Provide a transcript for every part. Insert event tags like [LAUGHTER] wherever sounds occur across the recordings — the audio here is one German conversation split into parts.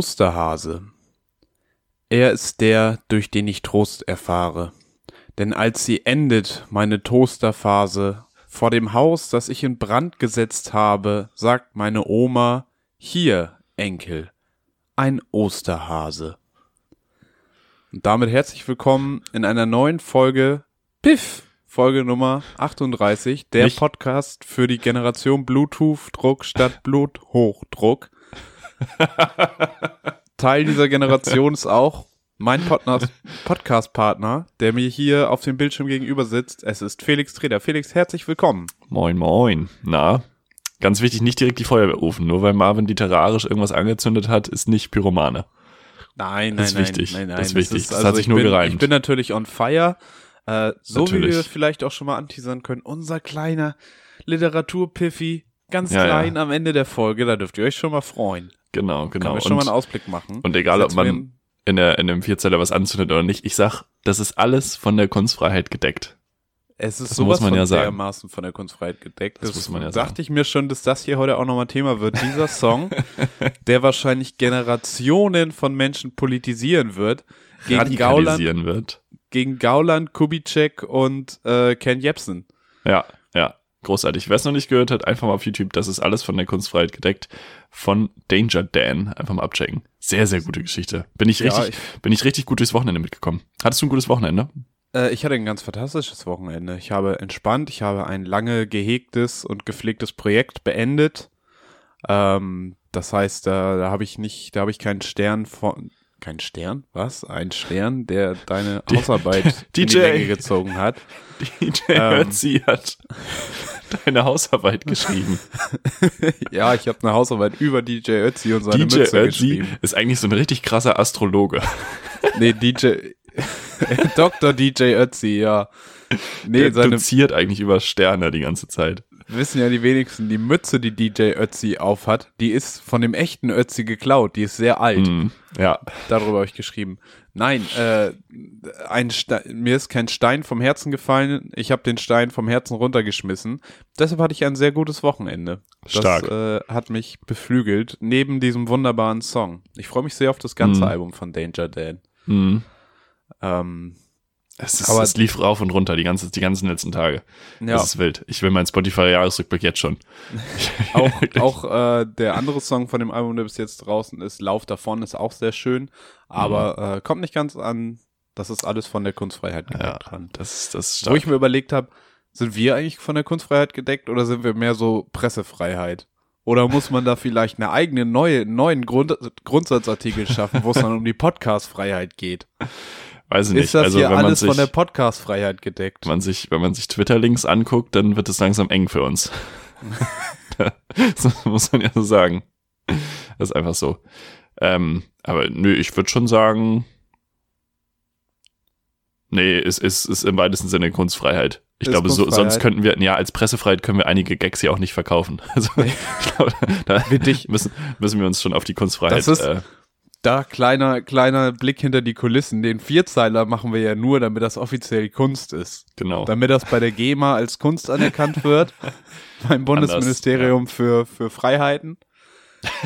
Osterhase. Er ist der, durch den ich Trost erfahre. Denn als sie endet, meine Toasterphase, vor dem Haus, das ich in Brand gesetzt habe, sagt meine Oma, hier, Enkel, ein Osterhase. Und damit herzlich willkommen in einer neuen Folge Piff, Folge Nummer 38, der Nicht- Podcast für die Generation Bluetooth-Druck statt Bluthochdruck. [LAUGHS] Teil dieser Generation ist auch mein Podcast- Podcast-Partner, der mir hier auf dem Bildschirm gegenüber sitzt. Es ist Felix Treder. Felix, herzlich willkommen. Moin, moin. Na, ganz wichtig, nicht direkt die Feuerwehr rufen. Nur weil Marvin literarisch irgendwas angezündet hat, ist nicht Pyromane. Nein, nein, Das ist nein, wichtig. nein, nein. Das ist wichtig. Das also hat sich ich nur bin, gereimt. Ich bin natürlich on fire. Äh, so wie Natürlich. wir vielleicht auch schon mal anteasern können, unser kleiner Literaturpiffi, ganz Ja, klein ja. am Ende der Folge, da dürft ihr euch schon mal freuen. Genau, genau. Können wir schon mal einen Und, Ausblick machen. und egal, ob man in, der, in dem Vierzeller was anzündet oder nicht, ich sag, das ist alles von der Kunstfreiheit gedeckt. Es ist Das sowas muss man von ja sagen. dermaßen von der Kunstfreiheit gedeckt. Das Das, muss man ja dachte ich mir schon, dass das hier heute auch nochmal Thema wird. Dieser Song, [LAUGHS] der wahrscheinlich Generationen von Menschen politisieren wird, gegen Gauland, wird. gegen Gauland, Kubitschek und äh, Ken Jebsen. Ja, ja. Großartig. Wer es noch nicht gehört hat, einfach mal auf YouTube. Das ist alles von der Kunstfreiheit gedeckt. Von Danger Dan. Einfach mal abchecken. Sehr, sehr gute Geschichte. Bin ich Ja, richtig, bin ich richtig gut durchs Wochenende mitgekommen. Hattest du ein gutes Wochenende? Äh, ich hatte ein ganz fantastisches Wochenende. Ich habe entspannt, ich habe ein lange gehegtes und gepflegtes Projekt beendet. Ähm, das heißt, da, da habe ich nicht, da habe ich keinen Stern von, kein Stern? Was? Ein Stern, der deine [LAUGHS] Hausarbeit [LAUGHS] in die DJ. Länge gezogen hat. [LAUGHS] DJ Ähm. Ötzi hat deine Hausarbeit geschrieben. Ja, ich habe eine Hausarbeit über DJ Ötzi und seine DJ Mütze Ötzi geschrieben. ist eigentlich so ein richtig krasser Astrologe. Nee, DJ, Dr. DJ Ötzi, ja. Nee, Der seine, doziert eigentlich über Sterne die ganze Zeit. Wissen ja die wenigsten, die Mütze, die DJ Ötzi aufhat, die ist von dem echten Ötzi geklaut. Die ist sehr alt. Mhm. Ja, Darüber habe ich geschrieben. Nein, äh, ein Ste mir ist kein Stein vom Herzen gefallen. Ich habe den Stein vom Herzen runtergeschmissen. Deshalb hatte ich ein sehr gutes Wochenende. Das Stark. äh, hat mich beflügelt, neben diesem wunderbaren Song. Ich freue mich sehr auf das ganze Mhm. Album von Danger Dan. mhm. Ähm, es, ist, Aber- es lief rauf und runter die, ganze, die ganzen letzten Tage. ja, Das ist wild. Ich will meinen Spotify-Jahresrückblick jetzt schon. [LAUGHS] auch, auch äh, der andere Song von dem Album, der bis jetzt draußen ist, Lauf davon, ist auch sehr schön, aber äh, kommt nicht ganz an. Das ist alles von der Kunstfreiheit Ja, gedeckt dran. das, ist- das ist Wo ich mir überlegt habe, sind wir eigentlich von der Kunstfreiheit gedeckt oder sind wir mehr so Pressefreiheit? Oder muss man da vielleicht eine eigene neue, neuen Grund, Grundsatzartikel schaffen, wo es dann um die Podcastfreiheit geht? [LAUGHS] Weiß ich nicht. Ist das also hier wenn man alles sich, von der Podcastfreiheit gedeckt? wenn man sich, wenn man sich Twitter-Links anguckt, dann wird es langsam eng für uns. [LAUGHS] das muss man ja so sagen. Das ist einfach so. Ähm, aber nö, ich würde schon sagen, nee, es ist, ist im weitesten Sinne Kunstfreiheit. Ich Ist glaube, so, sonst könnten wir, ja, als Pressefreiheit können wir einige Gags ja auch nicht verkaufen. [LAUGHS] Also, ich glaube, da müssen, müssen wir uns schon auf die Kunstfreiheit, Das ist- äh, Da kleiner, kleiner Blick hinter die Kulissen. Den Vierzeiler machen wir ja nur, damit das offiziell Kunst ist. genau. Damit das bei der GEMA als Kunst anerkannt wird. [LAUGHS] beim Bundesministerium für, für Freiheiten.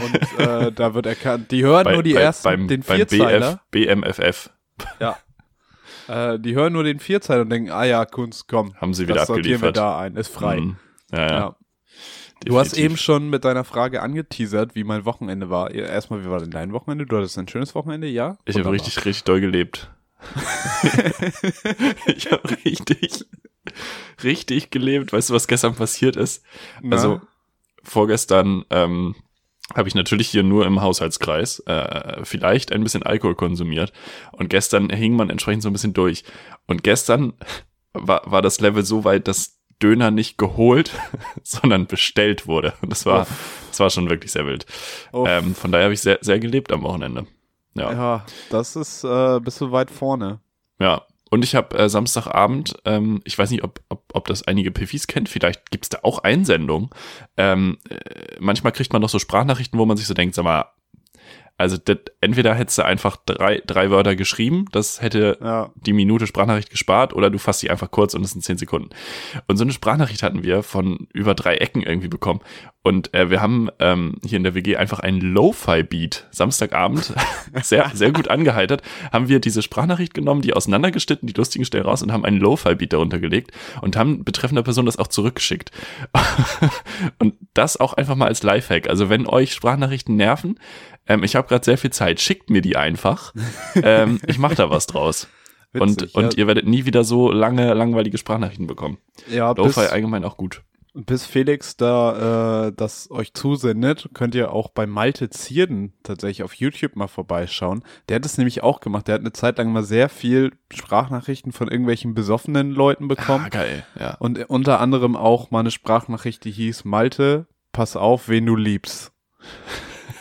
Und äh, da wird erkannt, die hören nur die ersten, beim, den beim Vierzeiler. BF, BMFF Ja. Äh, die hören nur den Vierzeiler und denken, ah ja, Kunst, komm. haben sie wieder das sortieren wir abgeliefert. da ein, ist frei. Mhm. Ja, ja. Ja. Du hast eben schon mit deiner Frage angeteasert, wie mein Wochenende war. Erstmal, wie war denn dein Wochenende? Du hattest ein schönes Wochenende, ja? Ich habe richtig, richtig doll gelebt. [LAUGHS] ich habe richtig, richtig gelebt. Weißt du, was gestern passiert ist? Na? Also vorgestern ähm, habe ich natürlich hier nur im Haushaltskreis äh, vielleicht ein bisschen Alkohol konsumiert. Und gestern hing man entsprechend so ein bisschen durch. Und gestern [LAUGHS] war, war das Level so weit, dass Döner nicht geholt, [LAUGHS] sondern bestellt wurde. Und das war, das war schon wirklich sehr wild. Uff. Ähm, von daher habe ich sehr, sehr gelebt am Wochenende. Ja. Ja, das ist, äh, bist du weit vorne. Ja. Und ich habe äh, Samstagabend, ähm, ich weiß nicht, ob, ob, ob das einige Piffis kennt, vielleicht gibt's da auch Einsendungen. Ähm, äh, manchmal kriegt man doch so Sprachnachrichten, wo man sich so denkt, sag mal, Also das, entweder hättest du einfach drei, drei Wörter geschrieben, das hätte Ja. die Minute Sprachnachricht gespart, oder du fasst sie einfach kurz und es sind zehn Sekunden. Und so eine Sprachnachricht hatten wir von über drei Ecken irgendwie bekommen. Und äh, wir haben ähm, hier in der WG einfach einen Lo-Fi-Beat Samstagabend [LAUGHS] sehr, sehr gut angeheitert, haben wir diese Sprachnachricht genommen, die auseinandergeschnitten, die lustigen Stellen raus und haben einen Lo-Fi-Beat darunter gelegt und haben betreffender Person das auch zurückgeschickt. [LAUGHS] und das auch einfach mal als Lifehack. Also wenn euch Sprachnachrichten nerven, ähm, ich habe gerade sehr viel Zeit, schickt mir die einfach. ähm, ich mache da was draus. und [LAUGHS] Witzig, und ja. ihr werdet nie wieder so lange langweilige Sprachnachrichten bekommen. Ja, Lo-Fi allgemein auch gut. bis Felix da äh, das euch zusendet, könnt ihr auch bei Malte Zierden tatsächlich auf YouTube mal vorbeischauen. Der hat es nämlich auch gemacht. Der hat eine Zeit lang mal sehr viel Sprachnachrichten von irgendwelchen besoffenen Leuten bekommen. Ah, geil, ja. Und unter anderem auch mal eine Sprachnachricht, die hieß, Malte, pass auf, wen du liebst.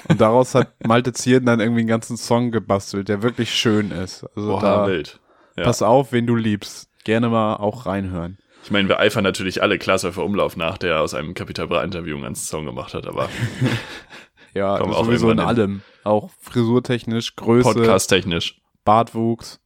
Und daraus hat Malte Zierden dann irgendwie einen ganzen Song gebastelt, der wirklich schön ist. Also Boah, da, wild. Ja. pass auf, wen du liebst. Gerne mal auch reinhören. Ich meine, wir eifern natürlich alle Klaasläufer Umlauf nach, der aus einem Kapital Bra Interview einen ganzen Song gemacht hat, aber [LAUGHS] Ja, wir auch sowieso in allem. Auch frisurtechnisch, Größe, podcast-technisch. Bartwuchs.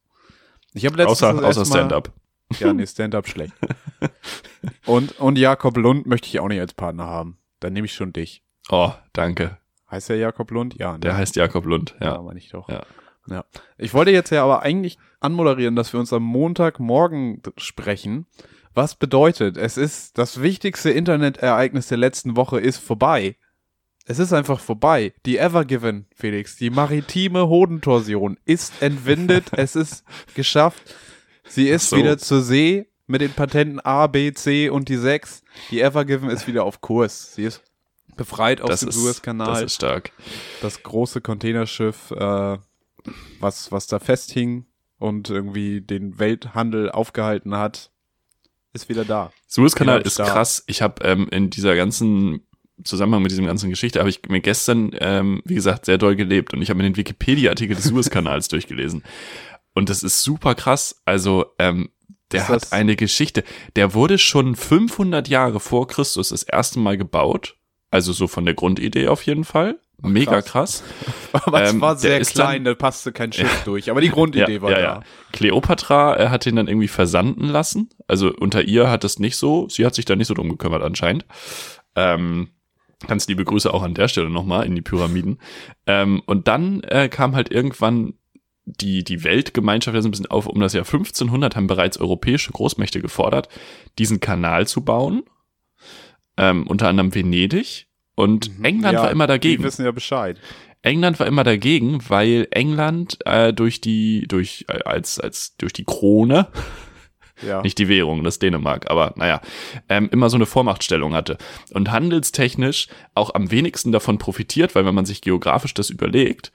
Ich habe letztens Außer, das außer Stand-up. Ja, nee, Stand-up schlecht. [LAUGHS] Und, und Jakob Lund möchte ich auch nicht als Partner haben. Dann nehme ich schon dich. Oh, danke. Heißt der Jakob Lund? Ja, ne? Der heißt Jakob Lund, Ja, ja. meine ich doch. Ja. ja. Ich wollte jetzt ja aber eigentlich anmoderieren, dass wir uns am Montagmorgen sprechen. Was bedeutet, es ist das wichtigste Internetereignis der letzten Woche ist vorbei. Es ist einfach vorbei. Die Evergiven, Felix, die maritime Hodentorsion ist entwindet. [LAUGHS] es ist geschafft. Sie ist so. wieder zur See mit den Patenten A, B, C und die 6. Die Evergiven ist wieder auf Kurs. Sie ist befreit aus Das dem Suezkanal das ist stark. das große Containerschiff, äh, was, was da festhing und irgendwie den Welthandel aufgehalten hat, ist wieder da. Suezkanal ist stark. krass. Ich habe ähm, in dieser ganzen Zusammenhang mit diesem ganzen Geschichte habe ich mir gestern, ähm, wie gesagt, sehr doll gelebt und ich habe mir den Wikipedia-Artikel des Suezkanals [LAUGHS] durchgelesen. Und das ist super krass. Also, ähm, der Ist hat eine Geschichte. Der wurde schon 500 Jahre vor Christus das erste Mal gebaut. Also so von der Grundidee auf jeden Fall. Mega krass. [LAUGHS] Aber es Ähm, war der sehr ist klein, da passte kein Schiff [LAUGHS] durch. Aber die Grundidee war da. Kleopatra äh, hat den dann irgendwie versanden lassen. Also unter ihr hat es nicht so, sie hat sich da nicht so drum gekümmert anscheinend. Ähm, ganz liebe Grüße auch an der Stelle nochmal in die Pyramiden. Ähm, und dann äh, kam halt irgendwann die, die Weltgemeinschaft ja so ein bisschen auf. Um das Jahr 1500 haben bereits europäische Großmächte gefordert, diesen Kanal zu bauen. Ähm, unter anderem Venedig. Und Mhm. England Ja, war immer Die dagegen. wissen ja Bescheid. England war immer dagegen, weil England äh, durch die durch äh, als als durch die Krone, [LAUGHS] Ja. nicht die Währung, das Dänemark, aber naja, ähm, immer so eine Vormachtstellung hatte und handelstechnisch auch am wenigsten davon profitiert, weil wenn man sich geografisch das überlegt,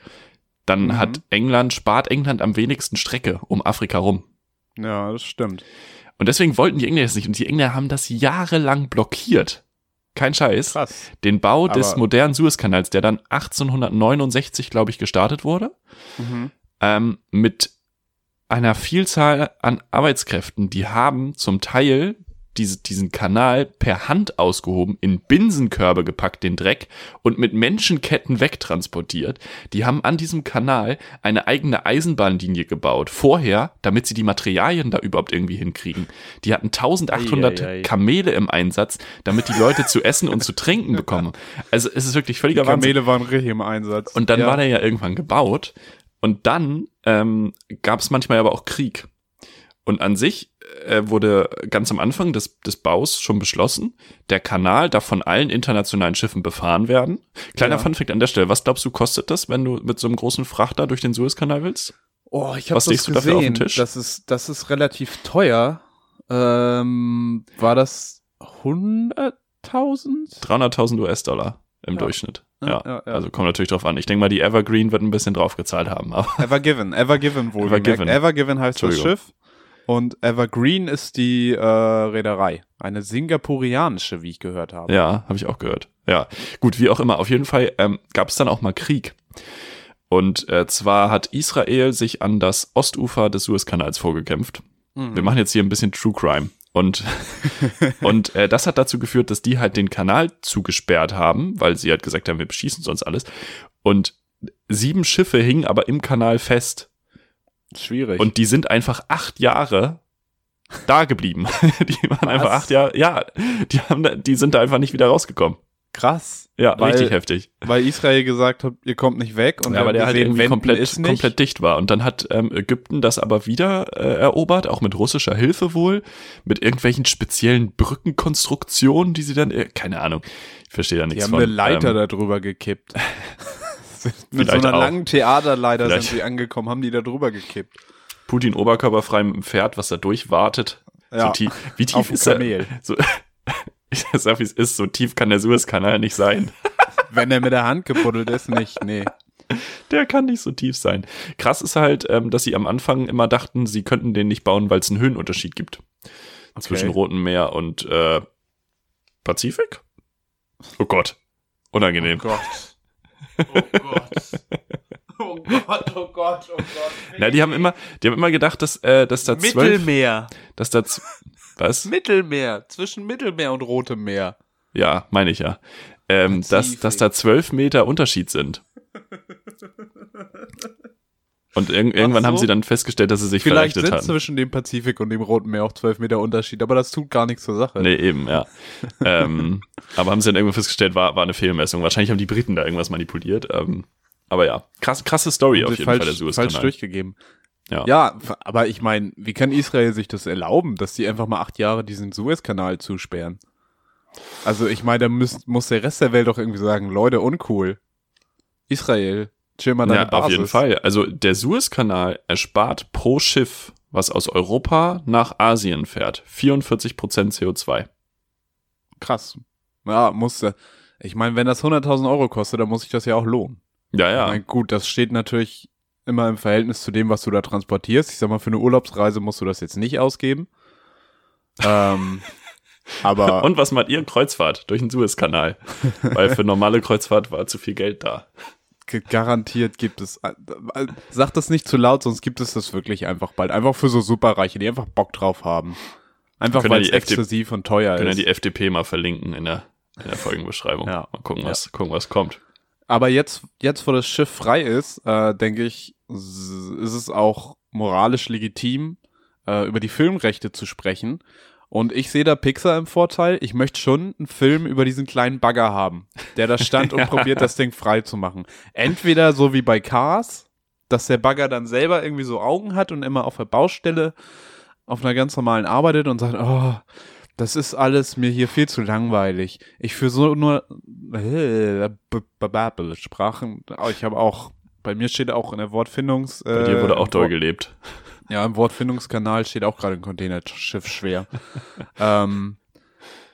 dann Mhm. hat England spart England am wenigsten Strecke um Afrika rum. ja, das stimmt. Und deswegen wollten die Engländer das nicht und die Engländer haben das jahrelang blockiert. Kein Scheiß Krass. den Bau des Aber- modernen Suezkanals, der dann 1869, glaube ich, gestartet wurde, Mhm. ähm, mit einer Vielzahl an Arbeitskräften, die haben zum Teil diese, diesen Kanal per Hand ausgehoben, in Binsenkörbe gepackt, den Dreck, und mit Menschenketten wegtransportiert. Die haben an diesem Kanal eine eigene Eisenbahnlinie gebaut. Vorher, damit sie die Materialien da überhaupt irgendwie hinkriegen. Die hatten 1800 Eieiei. Kamele im Einsatz, damit die Leute zu essen und zu trinken bekommen. Also es ist wirklich völliger Die Wahnsinn. Kamele waren richtig im Einsatz. Und dann ja. war der ja irgendwann gebaut. Und dann ähm, gab es manchmal aber auch Krieg. Und an sich wurde ganz am Anfang des, des Baus schon beschlossen, der Kanal darf von allen internationalen Schiffen befahren werden. Kleiner Ja. Funfact an der Stelle, was glaubst du, kostet das, wenn du mit so einem großen Frachter durch den Suezkanal willst? Oh, ich habe das du dafür auf den gesehen. Tisch? Das ist, das ist relativ teuer. Ähm, war das 100.000? 300.000 US-Dollar im Ja. Durchschnitt. Ja, Ja, ja, also kommt natürlich drauf an. Ich denke mal, die Evergreen wird ein bisschen draufgezahlt haben. Aber Evergiven, Evergiven wohl. Evergiven. Evergiven. Heißt das. Schiff. Und Evergreen ist die äh, Reederei. Eine singapurianische, wie ich gehört habe. Ja, habe ich auch gehört. Ja, gut, wie auch immer. Auf jeden Fall ähm, gab es dann auch mal Krieg. Und äh, zwar hat Israel sich an das Ostufer des Suezkanals vorgekämpft. Mhm. Wir machen jetzt hier ein bisschen True Crime. Und, [LAUGHS] und äh, das hat dazu geführt, dass die halt den Kanal zugesperrt haben, weil sie halt gesagt haben, wir beschießen sonst alles. Und sieben Schiffe hingen aber im Kanal fest. Schwierig. Und die sind einfach acht Jahre da geblieben. [LAUGHS] die waren einfach acht Jahre, ja, die haben, da- die sind da einfach nicht wieder rausgekommen. krass. Ja, Weil- richtig heftig. Weil Israel gesagt hat, ihr kommt nicht weg. Und ja, weil der halt irgendwie komplett, komplett dicht war. Und dann hat ähm, Ägypten das aber wieder äh, erobert, auch mit russischer Hilfe wohl, mit irgendwelchen speziellen Brückenkonstruktionen, die sie dann, äh, keine Ahnung, ich verstehe da Die nichts haben von. eine Leiter ähm, da drüber gekippt. [LAUGHS] [LAUGHS] Mit so einer auch. langen Theaterleiter Vielleicht. sind sie angekommen, haben die da drüber gekippt. Putin oberkörperfrei mit dem Pferd, was da durchwartet. So Ja, tief, wie auf tief dem ist er? So, [LAUGHS] ich sag, wie es ist, so tief kann der Suezkanal nicht sein. [LAUGHS] Wenn der mit der Hand gebuddelt ist, nicht. Nee. Der kann nicht so tief sein. Krass ist halt, ähm, dass sie am Anfang immer dachten, sie könnten den nicht bauen, weil es einen Höhenunterschied gibt. Zwischen Rotem Meer und äh, Pazifik? Oh Gott. Unangenehm. Gott. Oh Gott. Oh Gott, oh Gott, oh Gott. Na, die haben immer, die haben immer gedacht, dass, äh, dass da zwölf, Mittelmeer. dass da, was? Mittelmeer. Zwischen Mittelmeer und Rotem Meer. Ja, meine ich ja. Ähm, dass, dass da zwölf Meter Unterschied sind. Und irg irgendwann so. haben sie dann festgestellt, dass sie sich Vielleicht verrechnet sind hatten. zwischen dem Pazifik und dem Roten Meer auch zwölf Meter Unterschied, aber das tut gar nichts zur Sache. Nee, eben, ja. [LAUGHS] ähm, aber haben sie dann irgendwann festgestellt, war, war eine Fehlmessung. Wahrscheinlich haben die Briten da irgendwas manipuliert. Ähm, aber ja, krass, krasse Story auf Haben sie jeden falsch, Fall, der Suezkanal. falsch durchgegeben. Ja. Ja, aber ich meine, wie kann Israel sich das erlauben, dass die einfach mal acht Jahre diesen Suezkanal zusperren? Also ich meine, da muss, muss der Rest der Welt doch irgendwie sagen, Leute, uncool. Israel, chill mal deine Ja, Basis. auf jeden Fall. Also der Suezkanal erspart pro Schiff, was aus Europa nach Asien fährt, 44 Prozent CO2. Krass. Ja, musste. Ich meine, wenn das 100.000 Euro kostet, dann muss sich das ja auch lohnen. Ja, Ich ja. mein, gut, das steht natürlich immer im Verhältnis zu dem, was du da transportierst. Ich sag mal, für eine Urlaubsreise musst du das jetzt nicht ausgeben. ähm, [LAUGHS] aber Und was macht ihr? Kreuzfahrt durch den Suezkanal. Weil für normale Kreuzfahrt war zu viel Geld da. Garantiert gibt es. äh, äh, Sag das nicht zu laut, sonst gibt es das wirklich einfach bald. Einfach für so Superreiche, die einfach Bock drauf haben. Einfach Können ja weil es exklusiv und teuer Können ja ist. die FDP mal verlinken in der, in der Folgenbeschreibung. Ja. Mal gucken, was, gucken, was kommt. Aber jetzt, jetzt, wo das Schiff frei ist, äh, denke ich, ist es auch moralisch legitim, äh, über die Filmrechte zu sprechen. Und ich sehe da Pixar im Vorteil. Ich möchte schon einen Film über diesen kleinen Bagger haben, der da stand und [LAUGHS] probiert, das Ding frei zu machen. Entweder so wie bei Cars, dass der Bagger dann selber irgendwie so Augen hat und immer auf der Baustelle auf einer ganz normalen arbeitet und sagt, oh, das ist alles mir hier viel zu langweilig. Ich für so nur äh, Sprachen. oh, Ich habe auch, bei mir steht auch in der Wortfindungs. Bei dir wurde auch im doll gelebt. Ja, im Wortfindungskanal steht auch gerade ein Containerschiff schwer. [LAUGHS] ähm,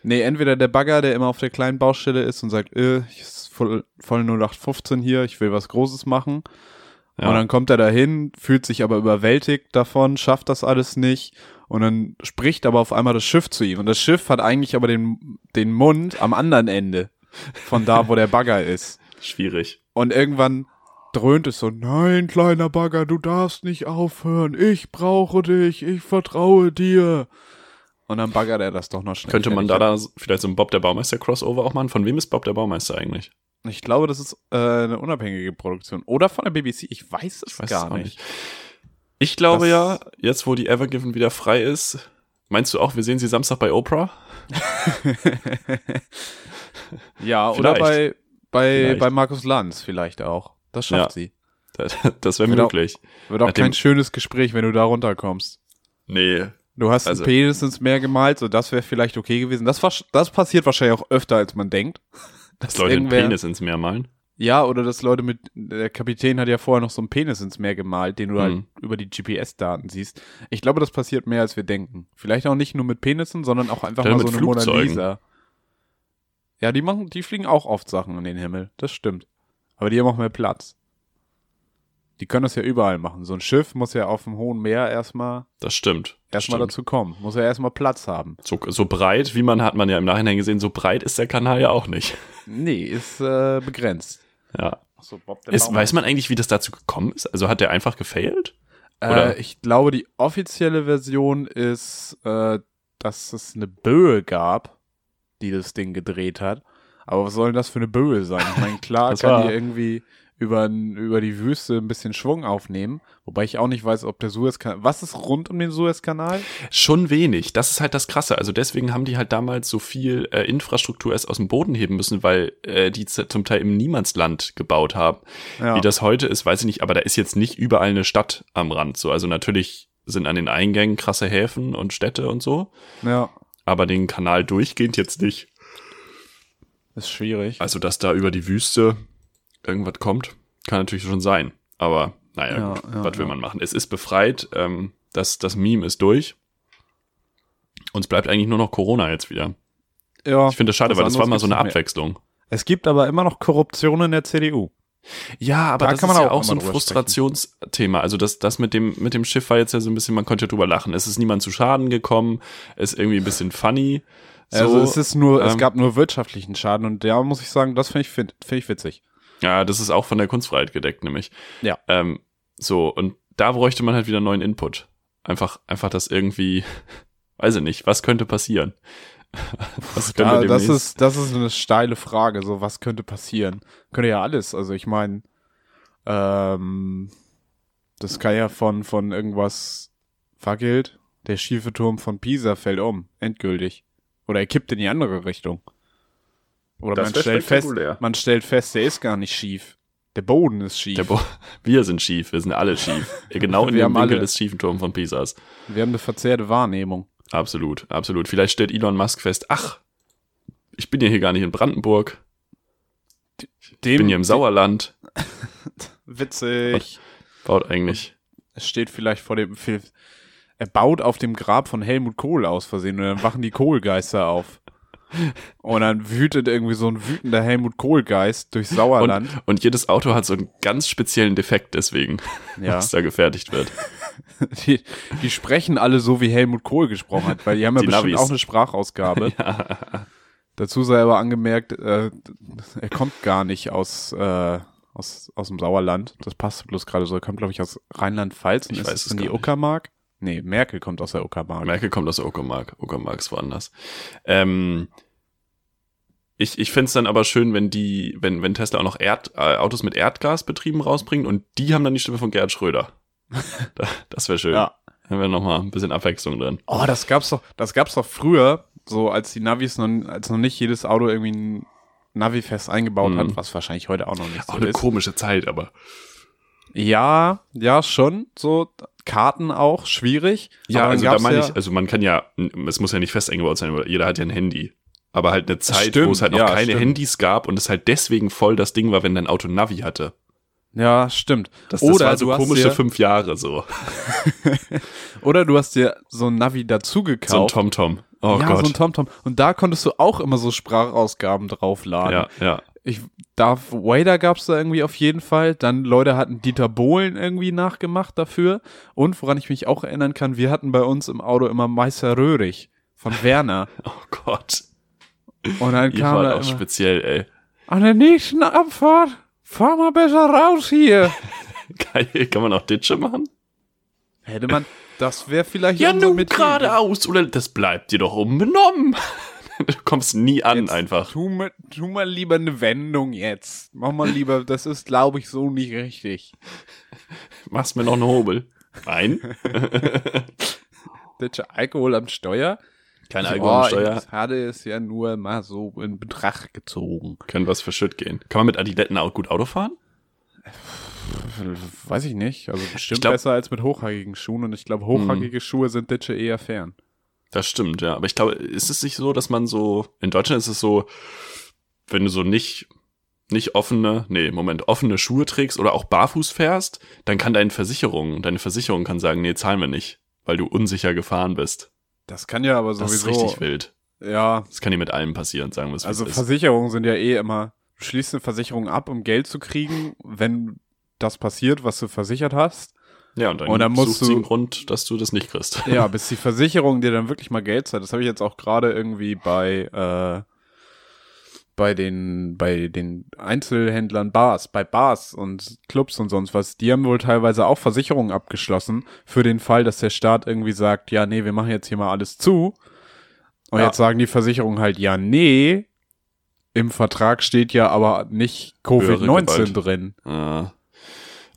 nee, entweder der Bagger, der immer auf der kleinen Baustelle ist und sagt, äh, ich ist voll, voll 0815 hier, ich will was Großes machen. Ja. Und dann kommt er dahin, fühlt sich aber überwältigt davon, schafft das alles nicht und dann spricht aber auf einmal das Schiff zu ihm. Und das Schiff hat eigentlich aber den, den Mund am anderen Ende von da, wo der Bagger ist. [LAUGHS] Schwierig. Und irgendwann dröhnt es so, nein, kleiner Bagger, du darfst nicht aufhören. Ich brauche dich, ich vertraue dir. Und dann baggert er das doch noch schnell. Könnte man da, da vielleicht so ein Bob der Baumeister Crossover auch machen? Von wem ist Bob der Baumeister eigentlich? Ich glaube, das ist äh, eine unabhängige Produktion. Oder von der BBC. Ich weiß es Ich weiß gar es nicht. Ich glaube Das- ja, jetzt wo die Evergiven wieder frei ist, meinst du auch, wir sehen sie Samstag bei Oprah? [LAUGHS] Ja, Vielleicht. oder bei, bei, Vielleicht. bei Markus Lanz vielleicht auch. Das schafft Ja. sie. Das, [LAUGHS] das wäre auch- möglich. Wird auch Nachdem- kein schönes Gespräch, wenn du da runterkommst. Nee. Du hast Also- einen Penis ins Meer gemalt, so das wäre vielleicht okay gewesen. Das, das passiert wahrscheinlich auch öfter, als man denkt. [LAUGHS] Dass Leute irgendwer- Penis ins Meer malen. Ja, oder dass Leute mit, der Kapitän hat ja vorher noch so einen Penis ins Meer gemalt, den du halt Mhm. über die GPS-Daten siehst. Ich glaube, das passiert mehr, als wir denken. Vielleicht auch nicht nur mit Penissen, sondern auch einfach Vielleicht mal so eine Mona. Lisa. Ja, die machen, die fliegen auch oft Sachen in den Himmel. Das stimmt. Aber die haben auch mehr Platz. Die können das ja überall machen. So ein Schiff muss ja auf dem hohen Meer erstmal, Das stimmt. Erstmal dazu kommen. Muss ja erstmal Platz haben. So, so breit, wie man hat man ja im Nachhinein gesehen, so breit ist der Kanal ja auch nicht. Nee, ist äh, begrenzt. Ja. So, Ist, weiß man eigentlich, wie das dazu gekommen ist? Also hat der einfach gefailt? Oder? Äh, ich glaube, die offizielle Version ist, äh, dass es eine Böe gab, die das Ding gedreht hat. Aber was soll denn das für eine Böe sein? Ich meine, klar Das kann die irgendwie über, über die Wüste ein bisschen Schwung aufnehmen. Wobei ich auch nicht weiß, ob der Suezkanal. Was ist rund um den Suezkanal? Schon wenig. Das ist halt das Krasse. Also deswegen haben die halt damals so viel äh, Infrastruktur erst aus dem Boden heben müssen, weil äh, die zum Teil im Niemandsland gebaut haben. Ja. Wie das heute ist, weiß ich nicht, aber da ist jetzt nicht überall eine Stadt am Rand. So, also natürlich sind an den Eingängen krasse Häfen und Städte und so, Ja, aber den Kanal durchgehend jetzt nicht. Ist schwierig. Also, dass da über die Wüste irgendwas kommt, kann natürlich schon sein. Aber naja, Ja, gut, ja, was will man machen? Es ist befreit, ähm, das, das Meme ist durch. Uns bleibt eigentlich nur noch Corona jetzt wieder. Ja, Ich finde das schade, weil das war mal so eine. Abwechslung. Es gibt aber immer noch Korruption in der CDU. Ja, aber Da das kann ist man ja auch auch so ein Frustrationsthema. Also das, das mit dem, mit dem Schiff war jetzt ja so ein bisschen, man konnte ja drüber lachen. Es ist niemand zu Schaden gekommen, ist irgendwie ein bisschen funny. So, also es ist nur, es ähm, gab nur wirtschaftlichen Schaden und da muss ich sagen, das finde ich, find, find ich witzig. Ja, das ist auch von der Kunstfreiheit gedeckt, nämlich. Ja. Ähm, so, und da bräuchte man halt wieder neuen Input. Einfach, einfach das irgendwie, [LAUGHS] weiß ich nicht, was könnte passieren? [LAUGHS] Was können Ja, das ist, das ist eine steile Frage. So, was könnte passieren? Könnte ja alles. Also ich meine, ähm, das kann ja von, von irgendwas fackelt. Der schiefe Turm von Pisa fällt um. Endgültig. Oder er kippt in die andere Richtung. Oder Das man stellt fest, man stellt fest, der ist gar nicht schief. Der Boden ist schief. Bo [LAUGHS] wir sind schief, wir sind alle schief. [LAUGHS] Genau in Wir dem haben Winkel alle- des schiefen Turms von Pisas. Wir haben eine verzerrte Wahrnehmung. Absolut, absolut. Vielleicht stellt Elon Musk fest, ach, ich bin ja hier gar nicht in Brandenburg, Dem, ich bin hier im Sauerland. [LAUGHS] Witzig. Baut eigentlich. Es steht vielleicht vor dem. Er baut auf dem Grab von Helmut Kohl aus Versehen und dann wachen die Kohlgeister auf. Und dann wütet irgendwie so ein wütender Helmut Kohlgeist durchs Und, Sauerland. und jedes Auto hat so einen ganz speziellen Defekt deswegen, ja. was da gefertigt wird. [LAUGHS] Die, die sprechen alle so, wie Helmut Kohl gesprochen hat, weil die haben ja Die bestimmt Navis. auch eine Sprachausgabe. [LAUGHS] Dazu sei aber angemerkt, äh, er kommt gar nicht aus, äh, aus, aus dem Sauerland. Das passt bloß gerade so. Er kommt, glaube ich, aus Rheinland-Pfalz und Ich ist weiß in die. Uckermark. Nee, Merkel kommt aus der Uckermark. Merkel kommt aus der Uckermark. Uckermark ist woanders. Ähm, ich ich find's dann aber schön, wenn die, wenn, wenn Tesla auch noch Erd, äh, Autos mit Erdgasbetrieben rausbringt und die haben dann die Stimme von Gerhard Schröder. [LAUGHS] Da- das wäre schön. Ja. Dann wäre noch mal ein bisschen Abwechslung drin. Oh, das gab's doch, das gab's doch früher, so als die Navis noch, als noch nicht jedes Auto irgendwie ein Navi fest eingebaut Mhm. hat, was wahrscheinlich heute auch noch nicht so Auch eine ist. komische Zeit, aber. Ja, ja, schon. So Karten auch schwierig. Ja, also da meine ja, ich, also man kann ja, es muss ja nicht fest eingebaut sein, weil jeder hat ja ein Handy. Aber halt eine Zeit, Stimmt, wo es halt noch ja, keine stimmt. Handys gab und es halt deswegen voll das Ding war, wenn dein Auto Navi hatte. Ja, stimmt. Das, das oder war so komische fünf Jahre so. [LAUGHS] oder du hast dir so ein Navi dazu So ein gekauft. TomTom. Oh ja, Gott. so ein TomTom. Und da konntest du auch immer so Sprachausgaben draufladen. ja, ja. Ich, Darth Vader gab's da irgendwie auf jeden Fall. Dann Leute hatten Dieter Bohlen irgendwie nachgemacht dafür. Und woran ich mich auch erinnern kann, wir hatten bei uns im Auto immer Meister Röhrig von [LAUGHS] Werner. Oh Gott. Und dann Ihr kam wart da auch immer, speziell, ey. an der nächsten Abfahrt, fahr mal besser raus hier. [LAUGHS] Geil. Kann man auch Ditsche machen? Hätte man, das wäre vielleicht Ja, nun geradeaus. Oder das bleibt dir doch unbenommen. [LAUGHS] du kommst nie an Jetzt einfach. Tu mal, tu mal lieber eine Wendung jetzt. Mach mal lieber, das ist, glaube ich, so nicht richtig. Machst mir noch eine Hobel. Nein. [LAUGHS] Deutsche Alkohol am Steuer? Kein Oh, Alkohol am Steuer. Ich hatte es ja nur mal so in Betracht gezogen. Kann was für Shit gehen. Kann man mit Adiletten auch gut Auto fahren? Weiß ich nicht. Also bestimmt glaub- besser als mit hochhackigen Schuhen. Und ich glaube, hochhackige Schuhe sind Ditsche eher fern. Das stimmt, ja. Aber ich glaube, ist es nicht so, dass man so, in Deutschland ist es so, wenn du so nicht, nicht offene, nee, Moment, offene Schuhe trägst oder auch barfuß fährst, dann kann deine Versicherung, deine Versicherung kann sagen, nee, zahlen wir nicht, weil du unsicher gefahren bist. Das kann ja aber Das sowieso. ist richtig wild. Ja, Das kann dir mit allem passieren, sagen wir es also es ist. Versicherungen sind ja eh immer, du schließt eine Versicherung ab, um Geld zu kriegen, wenn das passiert, was du versichert hast. Ja, und dann, und dann musst du- einen Grund, dass du das nicht kriegst. Ja, [LAUGHS] bis die Versicherung dir dann wirklich mal Geld zahlt. Das habe ich jetzt auch gerade irgendwie bei äh, bei den bei den Einzelhändlern Bars, bei Bars und Clubs und sonst was. Die haben wohl teilweise auch Versicherungen abgeschlossen für den Fall, dass der Staat irgendwie sagt, ja, nee, wir machen jetzt hier mal alles zu. Und Ja. jetzt sagen die Versicherungen halt, ja, nee, Im Vertrag steht ja aber nicht Höhere Covid-19 Gewalt. drin. Ah.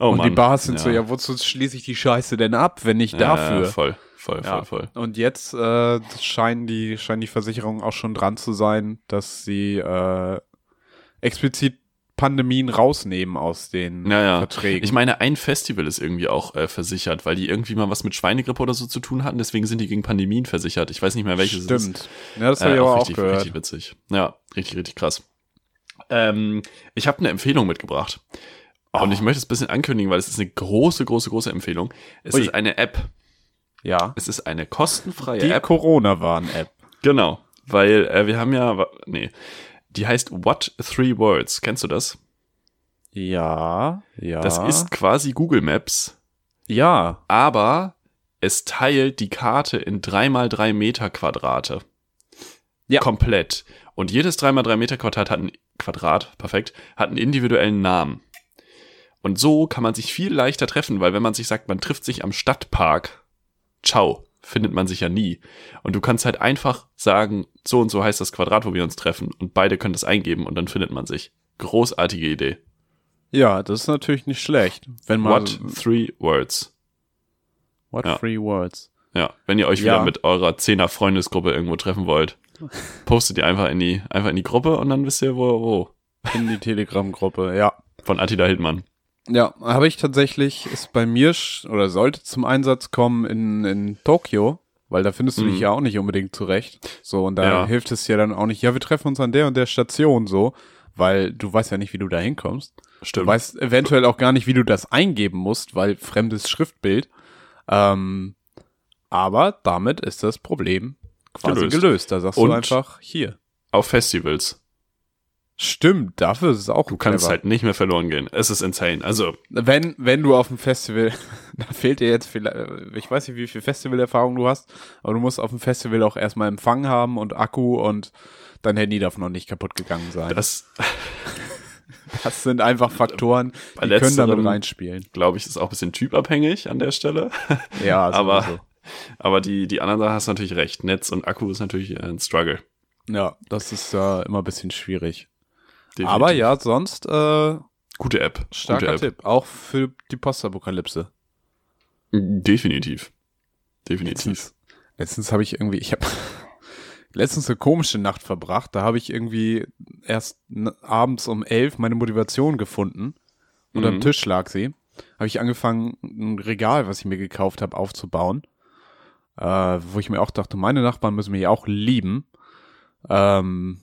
Oh und Mann. die Bars sind ja. so, ja, wozu schließe ich die Scheiße denn ab, wenn nicht dafür? Ja, voll, voll, Ja. voll, voll. Und jetzt äh, scheinen die scheinen die Versicherungen auch schon dran zu sein, dass sie äh, explizit Pandemien rausnehmen aus den Ja, ja. Verträgen. Ich meine, ein Festival ist irgendwie auch äh, versichert, weil die irgendwie mal was mit Schweinegrippe oder so zu tun hatten. Deswegen sind die gegen Pandemien versichert. Ich weiß nicht mehr, welches es ist. Stimmt. Ja, das habe Äh, ich aber auch richtig, gehört. richtig witzig. Ja, richtig, richtig krass. Ähm, ich habe eine Empfehlung mitgebracht. Und ich möchte es ein bisschen ankündigen, weil es ist eine große, große, große Empfehlung. Es Ui. ist eine App. Ja. Es ist eine kostenfreie Die App. Corona-Warn-App. Genau. Weil äh, wir haben ja, nee, die heißt What Three Words. Kennst du das? Ja, ja. Das ist quasi Google Maps, ja. aber es teilt die Karte in 3x3 Meter Quadrate. Ja. Komplett. Und jedes 3x3 Meter Quadrat hat ein Quadrat, perfekt, hat einen individuellen Namen. Und so kann man sich viel leichter treffen, weil wenn man sich sagt, man trifft sich am Stadtpark, ciao, findet man sich ja nie. Und du kannst halt einfach sagen, so und so heißt das Quadrat, wo wir uns treffen, und beide können das eingeben und dann findet man sich. Großartige Idee. Ja, das ist natürlich nicht schlecht. Wenn man What three words? what Ja. three words. Ja, wenn ihr euch Ja. wieder mit eurer Zehner Freundesgruppe irgendwo treffen wollt, postet ihr einfach in die, einfach in die Gruppe und dann wisst ihr, wo, wo. In die Telegram-Gruppe, ja. Von Attila Hildmann. Ja, habe ich tatsächlich, ist bei mir oder sollte zum Einsatz kommen in, in Tokio, weil da findest du dich Mhm. ja auch nicht unbedingt zurecht. So, und da Ja. hilft es ja dann auch nicht, ja, wir treffen uns an der und der Station so, weil du weißt ja nicht, wie du da hinkommst. Du Stimmt. weißt eventuell auch gar nicht, wie du das eingeben musst, weil fremdes Schriftbild. Ähm, aber damit ist das Problem quasi Gelöst. gelöst. Da sagst Und- du einfach hier. Auf Festivals. Stimmt, dafür ist es auch Du kannst clever. halt nicht mehr verloren gehen. Es ist insane. Also, Wenn, wenn du auf dem Festival, [LAUGHS] da fehlt dir jetzt vielleicht, ich weiß nicht, wie viel Festivalerfahrung du hast, aber du musst auf dem Festival auch erstmal Empfang haben und Akku und dein Handy darf noch nicht kaputt gegangen sein. Das, [LAUGHS] das, sind einfach Faktoren, [LAUGHS] die können damit reinspielen. glaube ich, ist auch ein bisschen typabhängig an der Stelle. Ja, aber, sowieso. aber die, die anderen Sachen hast du natürlich recht. Netz und Akku ist natürlich ein Struggle. Ja, das ist äh, immer ein bisschen schwierig. Definitiv. Aber ja, sonst äh, Gute App. starker Gute App. Tipp. Auch für die Postapokalypse. Definitiv. Definitiv. Letztens, letztens habe ich irgendwie, ich habe [LAUGHS] letztens eine komische Nacht verbracht. Da habe ich irgendwie erst abends um elf meine Motivation gefunden. Und am Mhm. Tisch lag sie. Habe ich angefangen, ein Regal, was ich mir gekauft habe, aufzubauen. Äh, wo ich mir auch dachte, meine Nachbarn müssen mich auch lieben. Ähm,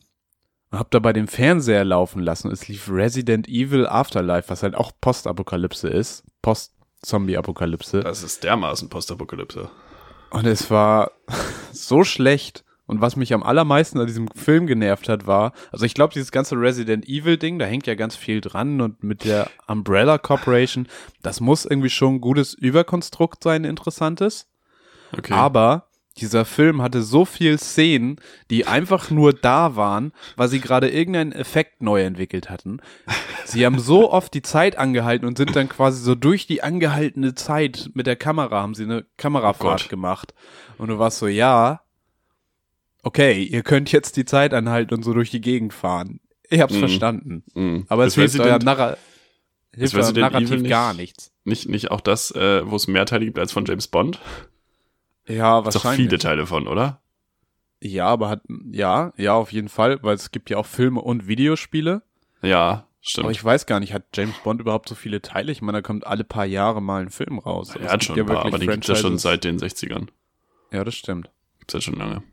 hab dabei den Fernseher laufen lassen. Es lief Resident Evil Afterlife, was halt auch Postapokalypse ist. Post-Zombie-Apokalypse. Das ist dermaßen Postapokalypse. Und es war [LAUGHS] so schlecht. Und was mich am allermeisten an diesem Film genervt hat, war, also ich glaube, dieses ganze Resident Evil Ding, da hängt ja ganz viel dran und mit der Umbrella Corporation, das muss irgendwie schon ein gutes Überkonstrukt sein, ein interessantes. Okay. Aber dieser Film hatte so viel Szenen, die einfach nur da waren, weil sie gerade irgendeinen Effekt neu entwickelt hatten. Sie haben so oft die Zeit angehalten und sind dann quasi so durch die angehaltene Zeit mit der Kamera, haben sie eine Kamerafahrt Gott. gemacht. Und du warst so, ja, okay, ihr könnt jetzt die Zeit anhalten und so durch die Gegend fahren. Ich hab's Mhm. verstanden. Mhm. Aber es hilft euer Narra hilft Resident Narrativ nicht- gar nichts. nicht, nicht auch das, äh, wo es mehr Teile gibt als von James Bond? Ja, doch wahrscheinlich. viele Teile von, oder? Ja, aber hat, ja, ja, auf jeden Fall, weil es gibt ja auch Filme und Videospiele. Ja, stimmt. Aber ich weiß gar nicht, hat James Bond überhaupt so viele Teile? Ich meine, da kommt alle paar Jahre mal ein Film raus. er hat schon ein paar, aber den gibt es ja schon seit den 60ern. Ja, das stimmt. Gibt's ja schon lange.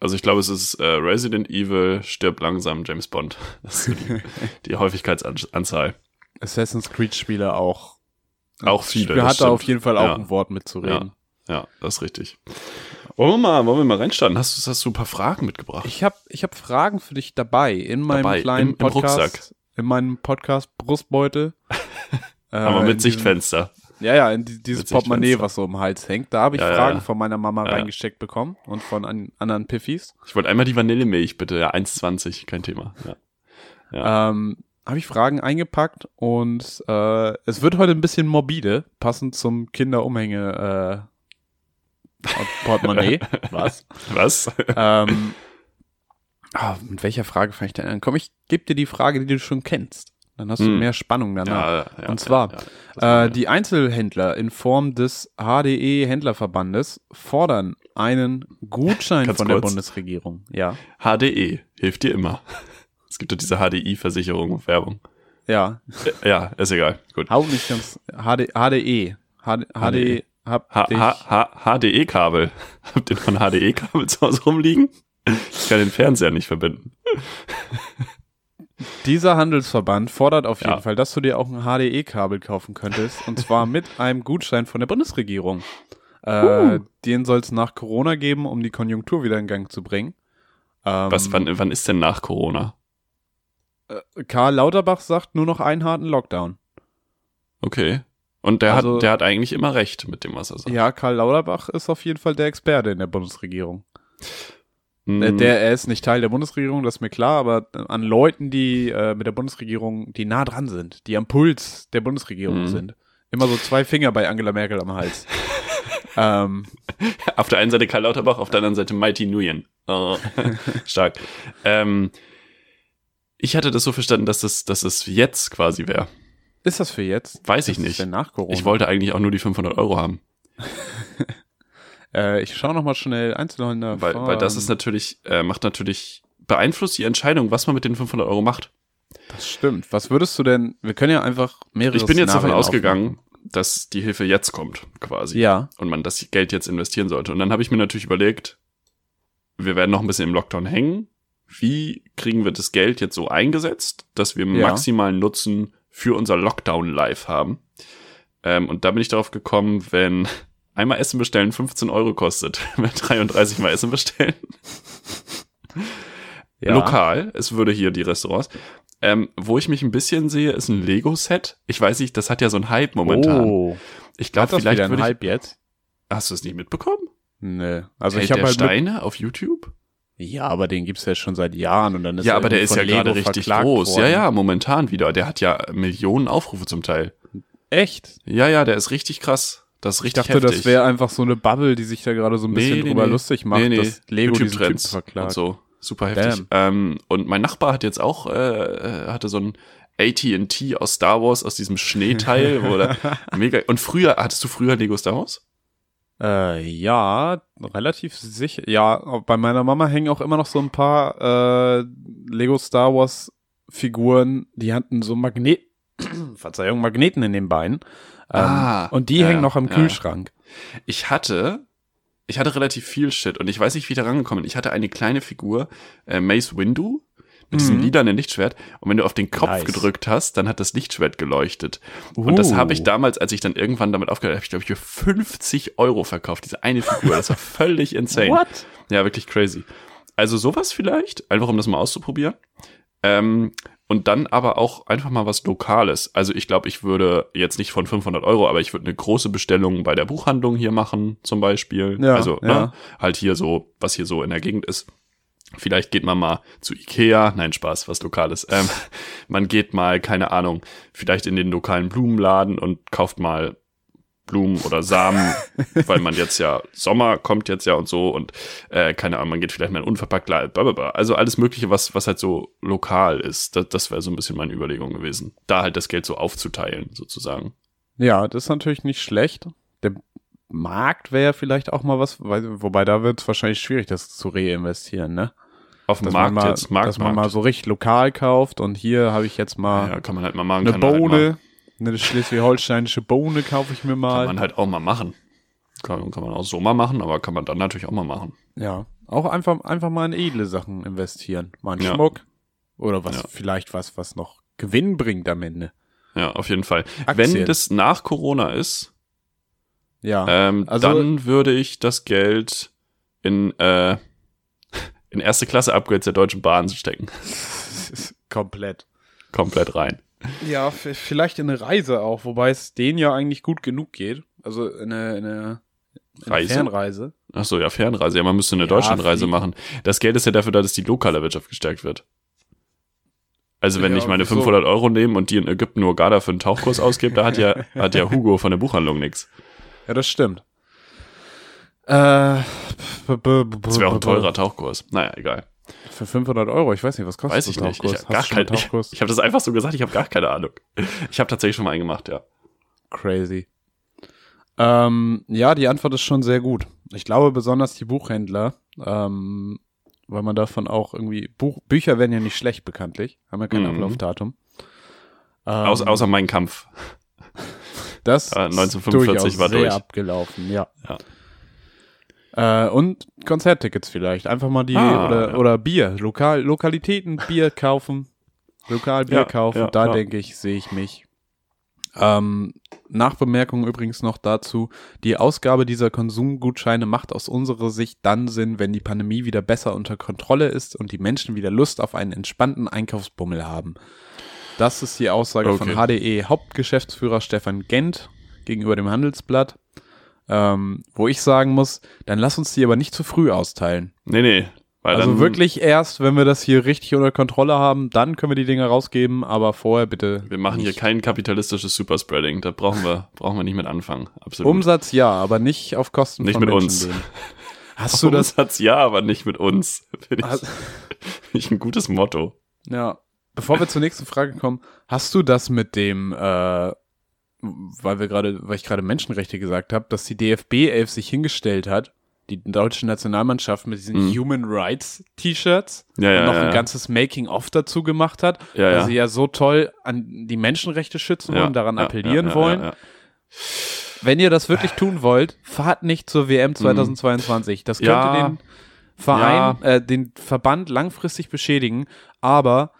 Also ich glaube, es ist äh, Resident Evil, stirbt langsam James Bond. [LAUGHS] Das ist die, [LAUGHS] die Häufigkeitsanzahl. Assassin's Creed Spiele auch. Auch viele. Das hat da stimmt. auf jeden Fall auch Ja. ein Wort mitzureden. Ja, das ist richtig. Wollen wir mal, wollen wir mal reinstarten? Hast, du- hast du ein paar Fragen mitgebracht? Ich habe ich hab Fragen für dich dabei in meinem Dabei, kleinen im- im Podcast. Rucksack. In meinem Podcast Brustbeutel. [LAUGHS] Äh, Aber mit diesem- Sichtfenster. Ja, ja, in die, dieses Mit Portemonnaie, was so den Hals hängt. Da habe ich Ja, ja, Fragen ja. von meiner Mama Ja. reingesteckt bekommen und von an, anderen Piffis. Ich wollte einmal die Vanillemilch, bitte. Ja, 1,20, kein Thema. Ja. Ja. Ähm, habe ich Fragen eingepackt und äh, es wird heute ein bisschen morbide, passend zum Kinderumhänge äh, Portemonnaie. [LAUGHS] Was? Was? ähm, Ah, mit welcher Frage fange ich denn an? Komm, ich gebe dir die Frage, die du schon kennst. Dann hast du Hm. mehr Spannung danach. Ja, ja, Und zwar, ja, ja. Äh, die Einzelhändler in Form des HDE Händlerverbandes fordern einen Gutschein Ganz von der kurz. Bundesregierung. Ja. HDE hilft dir immer. [LAUGHS] Es gibt doch diese HDI-Versicherung, Werbung. Ja. Ja, ist egal. Gut. Hau nicht ganz. HD, HDE. HD, HD, hab H. H HDE-Kabel. [LAUGHS] Habt ihr noch ein HDE-Kabel zu Hause rumliegen? Ich kann den Fernseher nicht verbinden. [LAUGHS] Dieser Handelsverband fordert auf jeden Ja. Fall, dass du dir auch ein HDE-Kabel kaufen könntest. und zwar mit [LAUGHS] einem Gutschein von der Bundesregierung. Äh, Den soll es nach Corona geben, um die Konjunktur wieder in Gang zu bringen. Ähm, Was, wann, wann ist denn nach Corona? Karl Lauterbach sagt nur noch einen harten Lockdown. Okay. Und der, Also- hat, der hat eigentlich immer recht mit dem, was er sagt. Ja, Karl Lauterbach ist auf jeden Fall der Experte in der Bundesregierung. Äh, Der, er ist nicht Teil der Bundesregierung, das ist mir klar, aber an Leuten, die äh, mit der Bundesregierung, die nah dran sind, die am Puls der Bundesregierung Mhm. sind. Immer so zwei Finger bei Angela Merkel am Hals. [LAUGHS] ähm, Auf der einen Seite Karl Lauterbach, auf der anderen Seite Mighty Nguyen. Oh, [LAUGHS] stark. Ähm, ich hatte das so verstanden, dass es, dass es jetzt quasi wäre. Ist das für jetzt? Weiß ich nicht. Nach Corona? Ich wollte eigentlich auch nur die 500 Euro haben. [LAUGHS] äh, ich schaue noch mal schnell Einzelhändler. Weil, weil das ist natürlich, äh, macht natürlich, beeinflusst die Entscheidung, was man mit den 500 Euro macht. Das stimmt. Was würdest du denn? Wir können ja einfach mehrere. Ich bin jetzt davon Szenarien ausgegangen, dass die Hilfe jetzt kommt, quasi. aufmachen. Ja. Und man das Geld jetzt investieren sollte. Und dann habe ich mir natürlich überlegt, wir werden noch ein bisschen im Lockdown hängen. Wie kriegen wir das Geld jetzt so eingesetzt, dass wir Ja. maximalen Nutzen für unser Lockdown live haben? Ähm, und da bin ich darauf gekommen, wenn einmal Essen bestellen 15 Euro kostet, [LAUGHS] wenn wir 33 Mal Essen bestellen, ja. lokal, es würde hier die Restaurants, ähm, wo ich mich ein bisschen sehe, ist ein Lego-Set. Ich weiß nicht, das hat ja so einen Hype momentan. Oh. Ich glaube, vielleicht wieder würde ein ich, Hype jetzt? Hast du es nicht mitbekommen? Nö. Also Held ich habe halt Steine auf YouTube? Ja, aber den gibt's ja schon seit Jahren und dann ist ja, er aber der ist ja gerade richtig groß. Worden. Ja, ja, momentan wieder. Der hat ja Millionen Aufrufe zum Teil. Echt? Ja, ja, der ist richtig krass. Das ist Ich richtig dachte, heftig. das wäre einfach so eine Bubble, die sich da gerade so ein bisschen Nee, nee, drüber nee. lustig macht, Nee, nee. dass Lego diesen Typen YouTube-Trends verklagt. und so. Super heftig. Ähm, und mein Nachbar hat jetzt auch, äh, hatte so ein AT&T aus Star Wars, aus diesem Schneeteil, wo der [LAUGHS] mega, und früher, hattest du früher Lego Star Wars? Äh, ja, relativ sicher. Ja, bei meiner Mama hängen auch immer noch so ein paar äh, Lego Star Wars Figuren, die hatten so Magnet, [CLEARS THROAT] Verzeihung, Magneten in den Beinen. Ähm, Ah, und die ja, hängen noch am ja. Kühlschrank. Ich hatte, ich hatte relativ viel Shit und ich weiß nicht, wie ich da rangekommen bin. Ich hatte eine kleine Figur, äh, Mace Windu, mit diesem Mhm. lilanen Lichtschwert. Und wenn du auf den Kopf Nice. gedrückt hast, dann hat das Lichtschwert geleuchtet. Und das Uh. habe ich damals, als ich dann irgendwann damit aufgehört habe, habe ich glaube ich für 50 Euro verkauft, diese eine Figur. Das war [LAUGHS] völlig insane. What? Ja, wirklich crazy. Also sowas vielleicht, einfach um das mal auszuprobieren. Ähm, und dann aber auch einfach mal was Lokales. Also ich glaube, ich würde jetzt nicht von 500 Euro, aber ich würde eine große Bestellung bei der Buchhandlung hier machen, zum Beispiel. Ja, also ja. Ne, halt hier so, was hier so in der Gegend ist. Vielleicht geht man mal zu Ikea, nein, Spaß, was Lokales. Ähm, [LAUGHS] man geht mal, keine Ahnung, vielleicht in den lokalen Blumenladen und kauft mal Blumen oder Samen, [LAUGHS] weil man jetzt ja, Sommer kommt jetzt ja und so und äh, keine Ahnung, man geht vielleicht mal in unverpackt, blablabla. also alles mögliche, was, was halt so lokal ist. Das, das wäre so ein bisschen meine Überlegung gewesen. Da halt das Geld so aufzuteilen, sozusagen. Ja, das ist natürlich nicht schlecht. Der Markt wäre vielleicht auch mal was, wobei da wird es wahrscheinlich schwierig, das zu reinvestieren, ne? Auf dem Dass Markt man mal, jetzt, Markt, dass man mal Markt. so richtig lokal kauft und hier habe ich jetzt mal ja, kann man halt mal machen. eine halt Bohne, eine schleswig-holsteinische Bohne kaufe ich mir mal, mal. kann man halt auch mal machen. Kann, kann man auch so mal machen, aber kann man dann natürlich auch mal machen. Ja, auch einfach, einfach mal in edle Sachen investieren. Mal einen Ja. Schmuck oder was, Ja. vielleicht was, was noch Gewinn bringt am Ende. Ja, auf jeden Fall. Aktien. Wenn das nach Corona ist, Ja, ähm, Also- dann würde ich das Geld in, äh, in erste Klasse Upgrades der Deutschen Bahn stecken. [LAUGHS] komplett. Komplett rein. Ja, vielleicht in eine Reise auch, wobei es denen ja eigentlich gut genug geht. Also in eine, in eine, in eine Reise? Fernreise. Ach so, ja, Fernreise. Ja, man müsste eine Ja, Deutschlandreise fliegen. machen. Das Geld ist ja dafür da, dass die lokale Wirtschaft gestärkt wird. Also wenn Ja, ich meine wieso? 500 Euro nehme und die in Ägypten nur Garda für einen Tauchkurs ausgebe, da hat ja, hat ja Hugo von der Buchhandlung nix. Ja, das stimmt. Äh, Das wäre auch ein teurer Tauchkurs. Naja, egal. Für 500 Euro, ich weiß nicht, was kostet Weiß ich ein nicht. Tauchkurs? Ich, Hast gar kein, ich, Tauchkurs? [LAUGHS] ich habe das einfach so gesagt, ich habe gar keine Ahnung. Ich habe tatsächlich schon mal einen gemacht, ja. Crazy. Ähm, ja, die Antwort ist schon sehr gut. Ich glaube besonders die Buchhändler, ähm, weil man davon auch irgendwie, Buch, Bücher werden ja nicht schlecht bekanntlich, haben ja kein Mhm. Ablaufdatum. Ähm, Außer, außer mein Kampf. das äh, ist 1945 durchaus war sehr durch. abgelaufen, ja. Äh, und Konzerttickets vielleicht. Einfach mal die, Ah, oder, ja. oder Bier, Lokal, Lokalitäten, Bier kaufen, lokal Bier Ja, kaufen, ja, da denke ich, sehe ich mich. Ähm, Nachbemerkung übrigens noch dazu, die Ausgabe dieser Konsumgutscheine macht aus unserer Sicht dann Sinn, wenn die Pandemie wieder besser unter Kontrolle ist und die Menschen wieder Lust auf einen entspannten Einkaufsbummel haben. Das ist die Aussage von Okay. HDE Hauptgeschäftsführer Stefan Gent gegenüber dem Handelsblatt. Ähm, wo ich sagen muss, dann lass uns die aber nicht zu früh austeilen. Nee, nee. Weil Also dann, wirklich erst, wenn wir das hier richtig unter Kontrolle haben, dann können wir die Dinger rausgeben, aber vorher bitte. Wir machen hier nicht. kein kapitalistisches Superspreading. Da brauchen wir, brauchen wir nicht mit anfangen. Absolut. Umsatz ja, aber nicht auf Kosten Nicht von mit Menschen uns. gehen. [LAUGHS] Hast du das? Umsatz ja, aber nicht mit uns. [LAUGHS] Finde ich, finde [LAUGHS] ich ein gutes Motto. ja. Bevor wir zur nächsten Frage kommen, hast du das mit dem, äh, weil wir gerade, weil ich gerade Menschenrechte gesagt habe, dass die DFB 11 sich hingestellt hat, die deutsche Nationalmannschaft mit diesen Mhm. Human Rights T-Shirts Ja, ja, und noch ja, ein ganzes Making-of dazu gemacht hat, weil sie ja so toll an die Menschenrechte schützen wollen, daran appellieren wollen. Wenn ihr das wirklich tun wollt, fahrt nicht zur WM 2022. Das könnte den Verein, äh, den Verband langfristig beschädigen, aber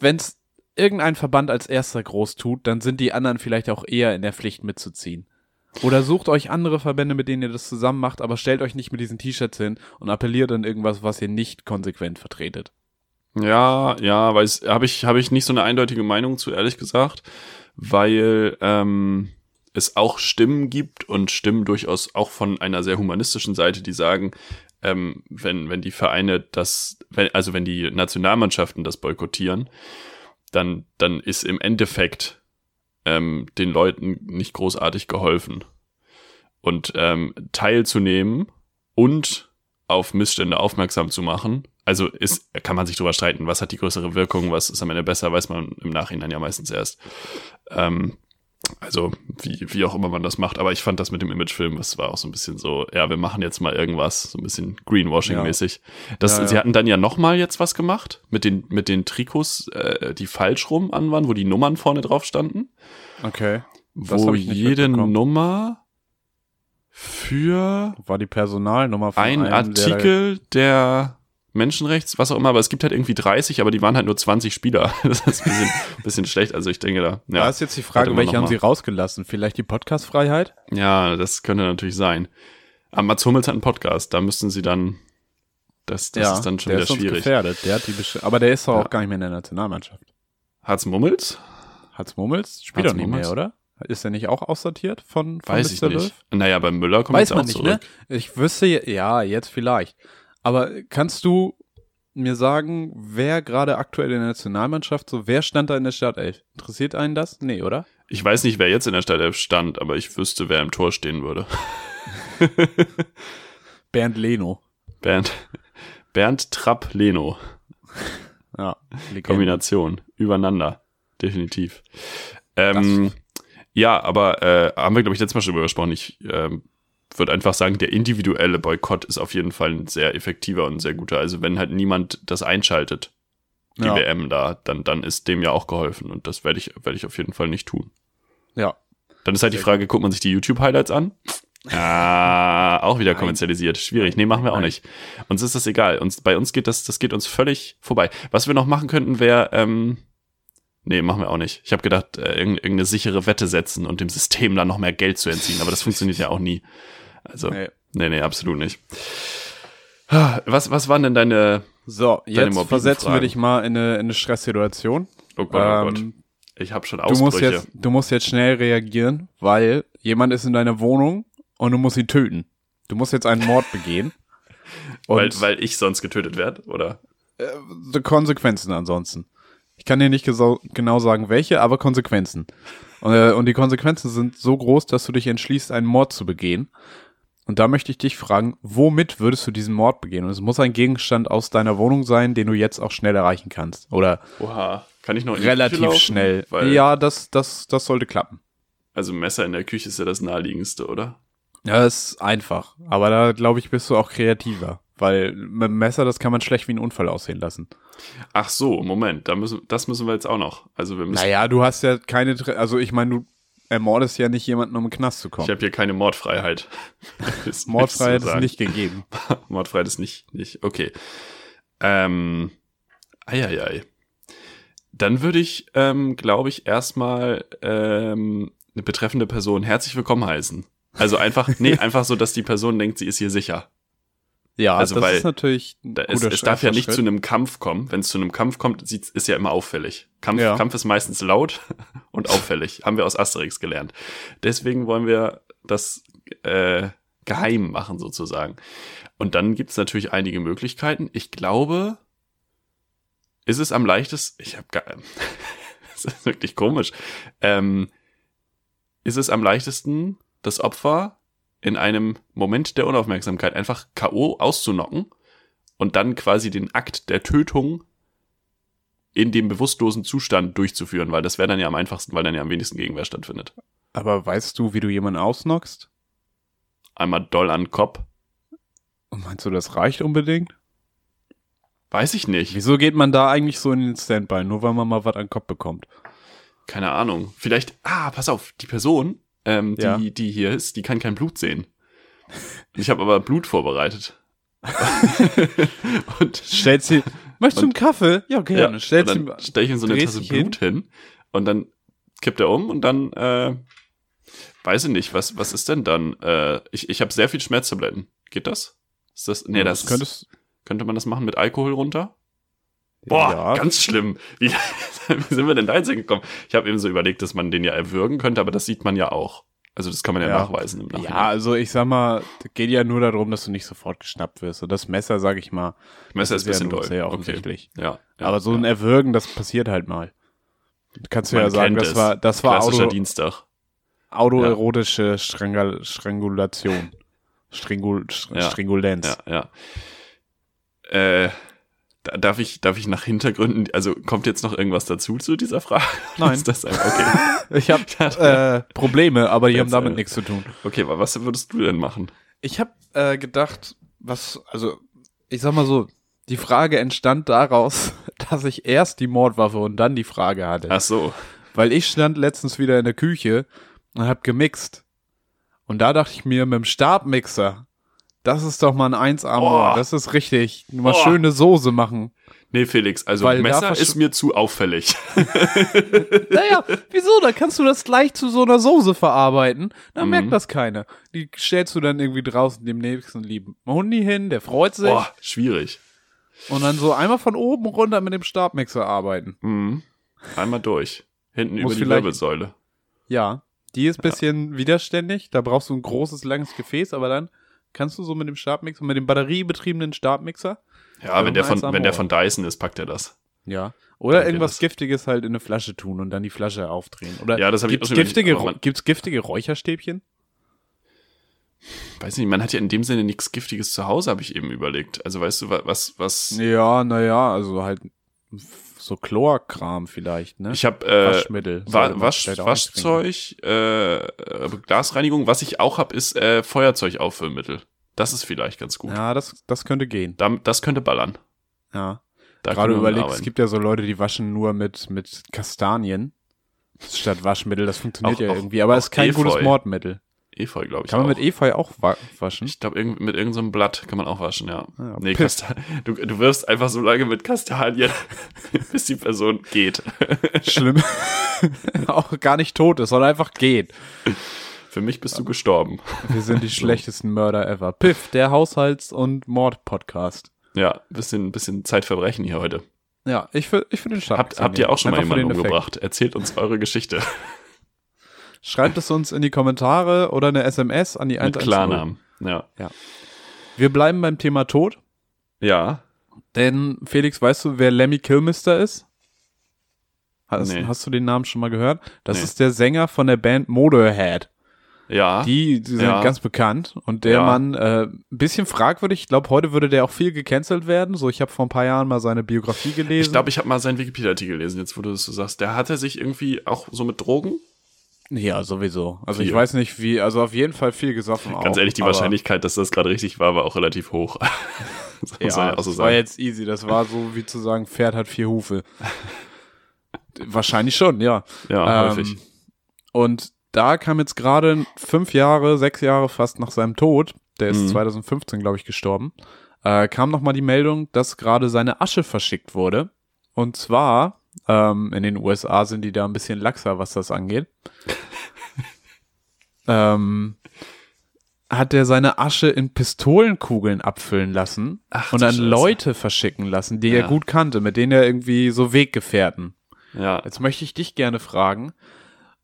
wenn es irgendein Verband als erster groß tut, dann sind die anderen vielleicht auch eher in der Pflicht mitzuziehen. Oder sucht euch andere Verbände, mit denen ihr das zusammen macht, aber stellt euch nicht mit diesen T-Shirts hin und appelliert an irgendwas, was ihr nicht konsequent vertretet. Ja, ja, weil habe ich habe ich nicht so eine eindeutige Meinung zu ehrlich gesagt, weil ähm, es auch Stimmen gibt und Stimmen durchaus auch von einer sehr humanistischen Seite, die sagen, ähm, wenn wenn die Vereine das, wenn, also wenn die Nationalmannschaften das boykottieren, dann dann ist im Endeffekt ähm, den Leuten nicht großartig geholfen und ähm, teilzunehmen und auf Missstände aufmerksam zu machen. Also ist, kann man sich drüber streiten, was hat die größere Wirkung, was ist am Ende besser, weiß man im Nachhinein ja meistens erst. Ähm, also wie, wie auch immer man das macht. Aber ich fand das mit dem Imagefilm, das war auch so ein bisschen so, ja, wir machen jetzt mal irgendwas, so ein bisschen Greenwashing-mäßig. Das, Ja, ja. Sie hatten dann ja noch mal jetzt was gemacht mit den, mit den Trikots, äh, die falsch rum an waren, wo die Nummern vorne drauf standen. Okay. Das Wo jede. Nummer für War die Personalnummer von ein Artikel der Menschenrechts, was auch immer, aber es gibt halt irgendwie 30, aber die waren halt nur 20 Spieler. [LAUGHS] Das ist ein bisschen, [LAUGHS] bisschen schlecht. Also ich denke da, Da ja, ist jetzt die Frage, welche haben sie rausgelassen? Vielleicht die Podcastfreiheit? ja, das könnte natürlich sein. Aber Mats Hummels hat einen Podcast, da müssten sie dann, das, das ist dann schon der wieder ist schwierig. gefährdet. Der hat die besti- aber der ist doch Ja. auch gar nicht mehr in der Nationalmannschaft. Hat's Mummels? Hat's Mummels? Spielt doch nicht Mummels? mehr, oder? Ist er nicht auch aussortiert von, von Weiß ich Mr. nicht. Löw? Naja, bei Müller kommt Weiß jetzt man auch nicht, zurück. ne? Ich wüsste, ja, jetzt vielleicht. Aber kannst du mir sagen, wer gerade aktuell in der Nationalmannschaft, so wer stand da in der Startelf? Interessiert einen das? Nee, oder? Ich weiß nicht, wer jetzt in der Startelf stand, aber ich wüsste, wer im Tor stehen würde. [LAUGHS] Bernd Leno. Bernd, Bernd Trapp Leno. Ja, Legende. Kombination. Übereinander. Definitiv. Ähm, ja, aber äh, haben wir, glaube ich, letztes Mal schon drüber gesprochen. Ich ähm, würde einfach sagen, der individuelle Boykott ist auf jeden Fall ein sehr effektiver und sehr guter. Also wenn halt niemand das einschaltet, die Ja. WM da, dann, dann ist dem ja auch geholfen. Und das werde ich, werde ich auf jeden Fall nicht tun. Ja. Dann ist halt die Frage, guckt man sich die YouTube-Highlights an? Ah, auch wieder Nein. kommerzialisiert. Schwierig. Nee, machen wir auch Nein. nicht. Uns ist das egal. Uns, bei uns geht das, das geht uns völlig vorbei. Was wir noch machen könnten, wäre, ähm, nee, machen wir auch nicht. Ich habe gedacht, äh, irgend- irgendeine sichere Wette setzen und dem System dann noch mehr Geld zu entziehen, aber das funktioniert ja auch nie. Also, nee, Nee. nee, absolut nicht. Was, was waren denn deine, So, Deine jetzt versetzen wir Fragen. dich mal in eine, in eine Stresssituation. oh Gott, oh Gott. Ähm, Ich habe schon du musst, Ausbrüche. jetzt, du musst jetzt schnell reagieren, weil jemand ist in deiner Wohnung und du musst ihn töten. Du musst jetzt einen Mord begehen. [LAUGHS] Weil, weil ich sonst getötet werde, oder? die Konsequenzen ansonsten. Ich kann dir nicht genau sagen, welche, aber Konsequenzen. Und, äh, und die Konsequenzen sind so groß, dass du dich entschließt, einen Mord zu begehen. Und da möchte ich dich fragen, womit würdest du diesen Mord begehen? Und es muss ein Gegenstand aus deiner Wohnung sein, den du jetzt auch schnell erreichen kannst. Oder Oha. Kann ich noch relativ laufen? schnell. Ja, das, das, das sollte klappen. Also Messer in der Küche ist ja das naheliegendste, oder? Ja, das ist einfach. Aber da, glaube ich, bist du auch kreativer. Weil mit dem Messer, das kann man schlecht wie ein Unfall aussehen lassen. Ach so, Moment, da müssen, das müssen wir jetzt auch noch. Also wir müssen, Naja, du hast ja keine, also ich meine, du ermordest ja nicht jemanden, um in den Knast zu ich kommen. habe hier keine Mordfreiheit. [LAUGHS] Das Mordfreiheit ist nicht gegeben. [LAUGHS] Mordfreiheit ist nicht, nicht, okay. Ähm, eieiei. Dann würde ich, ähm, glaube ich, erstmal ähm, eine betreffende Person herzlich willkommen heißen. Also einfach, nee, [LAUGHS] einfach so, dass die Person denkt, sie ist hier sicher. Ja, Also, das weil ist natürlich es, es darf ja nicht Schritt. zu einem Kampf kommen. Wenn es zu einem Kampf kommt, ist ja immer auffällig. Kampf, Ja. Kampf ist meistens laut [LAUGHS] und auffällig. Haben wir aus Asterix gelernt. Deswegen wollen wir das äh, geheim machen sozusagen. Und dann gibt's natürlich einige Möglichkeiten. Ich glaube, ist es am leichtesten. Ich habe gar. [LAUGHS] das ist wirklich komisch. Ähm, ist es am leichtesten, das Opfer in einem Moment der Unaufmerksamkeit einfach K.O. auszunocken und dann quasi den Akt der Tötung in dem bewusstlosen Zustand durchzuführen, weil das wäre dann ja am einfachsten, weil dann ja am wenigsten Gegenwehr stattfindet. Aber weißt du, wie du jemanden ausnockst? Einmal doll an den Kopf. Und meinst du, das reicht unbedingt? Weiß ich nicht. Wieso geht man da eigentlich so in den Standby? Nur weil man mal was an den Kopf bekommt. Keine Ahnung. Vielleicht, ah, pass auf, die Person, ähm, die, Ja. die hier ist, die kann kein Blut sehen. Ich habe aber Blut vorbereitet. [LAUGHS] und Stellt sie, möchtest du einen Kaffee? Ja, gerne. Ja, Stellt sie, dann stelle ich ihm so eine Tasse Blut hin. und dann kippt er um und dann äh, weiß ich nicht, was was ist denn dann? Äh, ich ich habe sehr viel Schmerztabletten. Geht das? Ist das nee, Ja, das, das könntest, könnte man das machen mit Alkohol runter? Boah, ja, ganz schlimm. Wie, [LAUGHS] wie sind wir denn da jetzt hingekommen? Ich habe eben so überlegt, dass man den ja erwürgen könnte, aber das sieht man ja auch. Also das kann man ja, Ja. nachweisen im Nachhinein. ja, also ich sag mal, geht ja nur darum, dass du nicht sofort geschnappt wirst. Und das Messer, sag ich mal, Messer ist ein bisschen ja doll. sehr Okay. offensichtlich. Ja, ja, Aber so ein Erwürgen, das passiert halt mal. Kannst du Man ja sagen, das es. war, das war klassischer Auto, Dienstag. autoerotische Strangul Strangulation. [LAUGHS] Stringul. Stringulenz. Ja, ja. Äh, darf ich, darf ich nach Hintergründen, also kommt jetzt noch irgendwas dazu zu dieser Frage? [LAUGHS] Nein. Ist das ein, okay. [LAUGHS] Ich habe [LAUGHS] äh, Probleme, aber die haben damit äh, nichts zu tun. Okay, aber was würdest du denn machen? Ich habe äh, gedacht, was, also ich sag mal so, die Frage entstand daraus, dass ich erst die Mordwaffe und dann die Frage hatte. Ach so. Weil ich stand letztens wieder in der Küche und hab gemixt. Und da dachte ich mir, mit dem Stabmixer, das ist doch mal ein 1A Mord. Oh. Das ist richtig. Mal Oh. schöne Soße machen. Nee, Felix, also Weil da Messer ist mir zu auffällig. [LAUGHS] Naja, wieso? Da kannst du das gleich zu so einer Soße verarbeiten. Dann Mhm. merkt das keiner. Die stellst du dann irgendwie draußen dem nächsten lieben Hundi hin, der freut sich. Boah, schwierig. Und dann so einmal von oben runter mit dem Stabmixer arbeiten. Mhm. Einmal durch. Hinten Muss über die Wirbelsäule. Ja, die ist bisschen widerständig. Da brauchst du ein großes, langes Gefäß, aber dann kannst du so mit dem Stabmixer, mit dem batteriebetriebenen Stabmixer, Ja, wenn der, von, wenn der von Dyson ist, packt er das. ja, oder Danke, irgendwas Giftiges halt in eine Flasche tun und dann die Flasche aufdrehen. Oder Ja, das hab ich gibt's auch schon giftige, gibt's giftige Räucherstäbchen? Weiß nicht, man hat ja in dem Sinne nichts Giftiges zu Hause, habe ich eben überlegt. Also weißt du, wa- was, was. Ja, naja, also halt so Chlorkram vielleicht, ne? Ich habe äh, Waschmittel. Wa man Wasch. Waschzeug, äh, äh, Glasreinigung. Was ich auch habe, ist äh, Feuerzeugauffüllmittel. Das ist vielleicht ganz gut. Ja, das, das könnte gehen. Da, das könnte ballern. Ja. Da Gerade überlegt, es gibt ja so Leute, die waschen nur mit, mit Kastanien statt Waschmittel. Das funktioniert Auch- ja auch- irgendwie, aber auch ist kein Efeu. gutes Mordmittel. Efeu, glaube ich. Kann man auch. mit Efeu auch wa waschen? Ich glaube, irgend, mit irgendeinem Blatt kann man auch waschen, ja. Ja, nee, du, du wirfst einfach so lange mit Kastanien, [LAUGHS] bis die Person geht. [LAUGHS] Schlimm. [LAUGHS] auch gar nicht tot ist, sondern einfach geht. Für mich bist du gestorben. Wir sind die schlechtesten Mörder ever. Piff, der Haushalts- und Mord-Podcast. Ja, bisschen, bisschen Zeitverbrechen hier heute. Ja, ich, ich finde den Stab. Habt, habt ihr auch schon mal jemanden Effekt. umgebracht? Erzählt uns eure Geschichte. Schreibt es uns in die Kommentare oder eine SMS an die Mit 110. Klarnamen. Ja. Wir bleiben beim Thema Tod, Ja. denn Felix, weißt du, wer Lemmy Kilmister ist? Hast, Nee. hast du den Namen schon mal gehört? Das Nee. ist der Sänger von der Band Motorhead. Ja. Die, die sind Ja. ganz bekannt. Und der Ja. Mann, äh, ein bisschen fragwürdig. Ich glaube, heute würde der auch viel gecancelt werden. So, ich habe vor ein paar Jahren mal seine Biografie gelesen. Ich glaube, ich habe mal seinen Wikipedia-Artikel gelesen, jetzt wo du das so sagst. Der hatte sich irgendwie auch so mit Drogen. Ja, sowieso. Also ich weiß nicht wie, also auf jeden Fall viel gesoffen Ganz auch, ehrlich, die Wahrscheinlichkeit, dass das gerade richtig war, war auch relativ hoch. [LAUGHS] Ja, so das war sagen. jetzt easy. Das war so wie zu sagen, Pferd hat vier Hufe. Wahrscheinlich schon, ja. Ja, Ähm, häufig. Und da kam jetzt gerade fünf Jahre, sechs Jahre fast nach seinem Tod, der ist Mhm. 2015, glaube ich, gestorben, äh, kam nochmal die Meldung, dass gerade seine Asche verschickt wurde. Und zwar, ähm, in den USA sind die da ein bisschen laxer, was das angeht. Ähm, hat er seine Asche in Pistolenkugeln abfüllen lassen Ach, und an. Leute verschicken lassen, die Ja. er gut kannte, mit denen er irgendwie so Weggefährten. Ja. Jetzt möchte ich dich gerne fragen,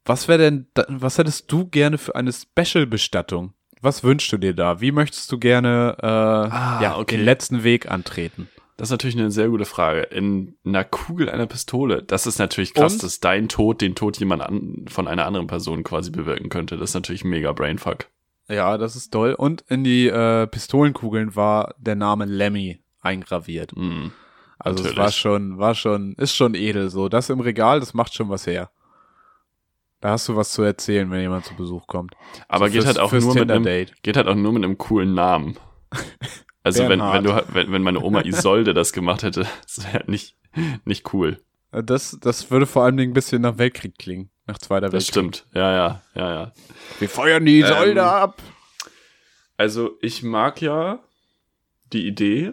was wäre denn, was hättest du gerne für eine Special-Bestattung? Was wünschst du dir da? Wie möchtest du gerne äh, ja, okay. den letzten Weg antreten? Das ist natürlich eine sehr gute Frage. In einer Kugel einer Pistole, das ist natürlich krass, Und? dass dein Tod den Tod jemand an, von einer anderen Person quasi bewirken könnte. Das ist natürlich mega Brainfuck. Ja, das ist toll. Und in die äh, Pistolenkugeln war der Name Lemmy eingraviert. Mhm. Also es natürlich. war schon, war schon, ist schon edel so. Das im Regal, das macht schon was her. Da hast du was zu erzählen, wenn jemand zu Besuch kommt. Aber So geht fürs- halt auch nur mit einem, geht halt auch nur mit einem coolen Namen. [LAUGHS] Also wenn, wenn du, wenn, wenn meine Oma Isolde das gemacht hätte, [LAUGHS] das wäre nicht, nicht cool. Das, das würde vor allen Dingen ein bisschen nach Weltkrieg klingen. Nach Zweiter Das Weltkrieg. stimmt. Ja, ja, ja, ja. Wir feuern die Isolde Ähm, ab. Also ich mag ja die Idee,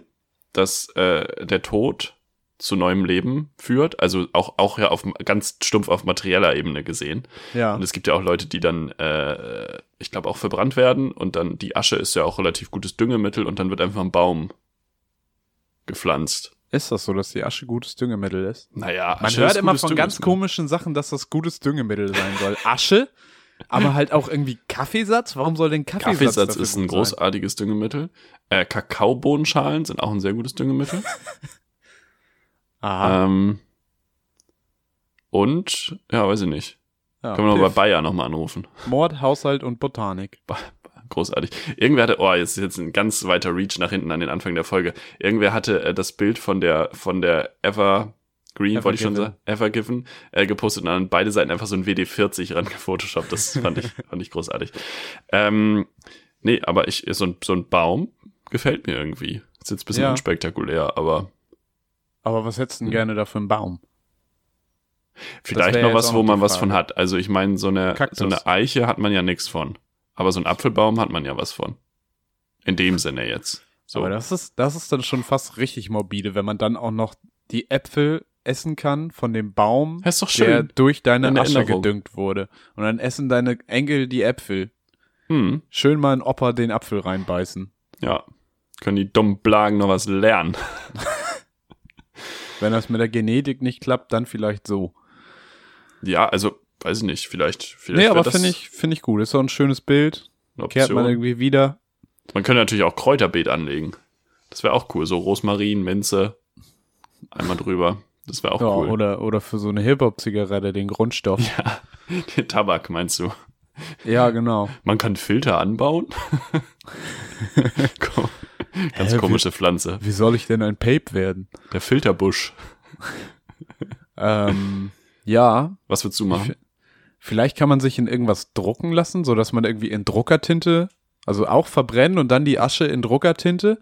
dass äh, der Tod zu neuem Leben führt. Also auch, auch ja auf ganz stumpf auf materieller Ebene gesehen. Ja. Und es gibt ja auch Leute, die dann, äh, ich glaube, auch verbrannt werden und dann die Asche ist ja auch relativ gutes Düngemittel und dann wird einfach ein Baum gepflanzt. Ist das so, dass die Asche gutes Düngemittel ist? Naja, Man Asche hört ist immer von ganz komischen Sachen, dass das gutes Düngemittel sein soll. Asche, aber halt auch irgendwie Kaffeesatz. Warum soll denn Kaffeesatz? Kaffeesatz ist ein sein? großartiges Düngemittel. Äh, Kakaobohnenschalen sind auch ein sehr gutes Düngemittel. [LAUGHS] Aha. ähm, und, ja, weiß ich nicht. Ja, Können wir noch bei. Bayer nochmal anrufen. Mord, Haushalt und Botanik. Großartig. Irgendwer hatte, oh, jetzt ist jetzt ein ganz weiter Reach nach hinten an den Anfang der Folge. Irgendwer hatte äh, das Bild von der, von der Ever Green, wollte ich schon sagen, Evergiven, äh, gepostet und an beide Seiten einfach so ein WD40 ran gefotoshoppt. Das fand ich, [LAUGHS] fand ich großartig. Ähm, nee, aber ich, so ein, so ein Baum gefällt mir irgendwie. Ist jetzt ein bisschen Ja. unspektakulär, aber Aber was hättest du Hm. denn gerne da für einen Baum? Vielleicht noch was, wo man was von hat. Also ich meine, so eine, Kaktus. so eine Eiche hat man ja nichts von. Aber so ein Apfelbaum hat man ja was von. In dem Sinne jetzt. So. Aber das ist, das ist dann schon fast richtig morbide, wenn man dann auch noch die Äpfel essen kann von dem Baum, Das ist doch der durch deine In Asche Erinnerung. gedüngt wurde. Und dann essen deine Enkel die Äpfel. Hm, Schön mal ein Opa den Apfel reinbeißen. ja. Können die dummen Blagen noch was lernen. [LAUGHS] Wenn das mit der Genetik nicht klappt, dann vielleicht so. Ja, also, weiß ich nicht, vielleicht, vielleicht Nee, aber finde ich, finde ich gut. Ist so ein schönes Bild. Kehrt man irgendwie wieder. Man könnte natürlich auch Kräuterbeet anlegen. Das wäre auch cool. So Rosmarin, Minze, einmal drüber. Das wäre auch Ja, cool. oder, oder für so eine Hip-Hop-Zigarette den Grundstoff. [LAUGHS] Ja, den Tabak meinst du? Ja, genau. Man kann Filter anbauen? [LAUGHS] Ganz Hä, komische Pflanze. Wie soll ich denn ein Pape werden? Der Filterbusch. Ähm, ja, Was würdest du machen? vielleicht kann man sich in irgendwas drucken lassen, so dass man irgendwie in Druckertinte, also auch verbrennen und dann die Asche in Druckertinte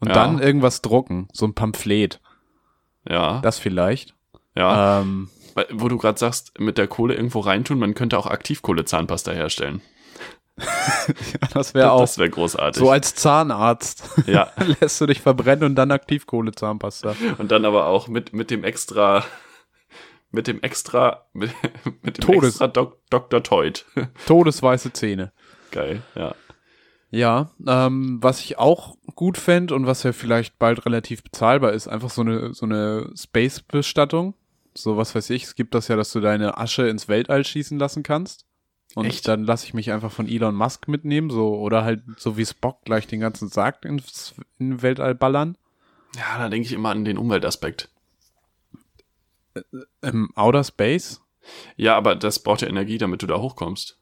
und Ja. dann irgendwas drucken. So ein Pamphlet. Ja, Das vielleicht. ja. Ähm, Wo du gerade sagst, mit der Kohle irgendwo reintun, man könnte auch Aktivkohle-Zahnpasta herstellen. [LAUGHS] das wäre auch Das wäre großartig. so als Zahnarzt. ja, [LAUGHS] Lässt du dich verbrennen und dann Aktivkohlezahnpasta. und dann aber auch mit, mit dem extra, mit dem extra, [LAUGHS] mit, mit dem Todes- extra Dok Dr. Teut. [LAUGHS] Todesweiße Zähne. Geil, ja. Ja, ähm, was ich auch gut fänd und was ja vielleicht bald relativ bezahlbar ist, einfach so eine, so eine Space-Bestattung. So was weiß ich, es gibt das ja, dass du deine Asche ins Weltall schießen lassen kannst. Und Echt? dann lasse ich mich einfach von Elon Musk mitnehmen, so, oder halt so wie Spock gleich den ganzen Sarg ins, in Weltall ballern. Ja, da denke ich immer an den Umweltaspekt. Im Outer Space? Ja, aber das braucht ja Energie, damit du da hochkommst.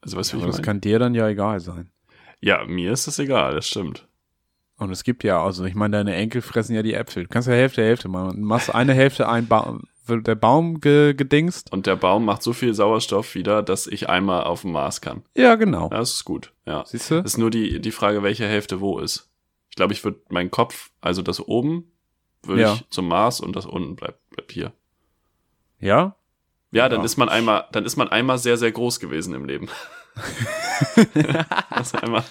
Also wie Aber ich das meine? kann dir dann ja egal sein. Ja, mir ist das egal, das stimmt. Und es gibt ja, also ich meine, deine Enkel fressen ja die Äpfel. Du kannst ja Hälfte, Hälfte machen. Du machst eine Hälfte ein Baum, wird der Baum ge gedingst. Und der Baum macht so viel Sauerstoff wieder, dass ich einmal auf dem Mars kann. Ja, genau. Ja, das ist gut, ja. Siehst du? Das ist nur die, die Frage, welche Hälfte wo ist. Ich glaube, ich würde meinen Kopf, also das oben, würde Ja. ich zum Mars und das unten bleibt, hier. Ja? Ja, dann Ja. ist man einmal, dann ist man einmal sehr, sehr groß gewesen im Leben. [LAUGHS] also einmal,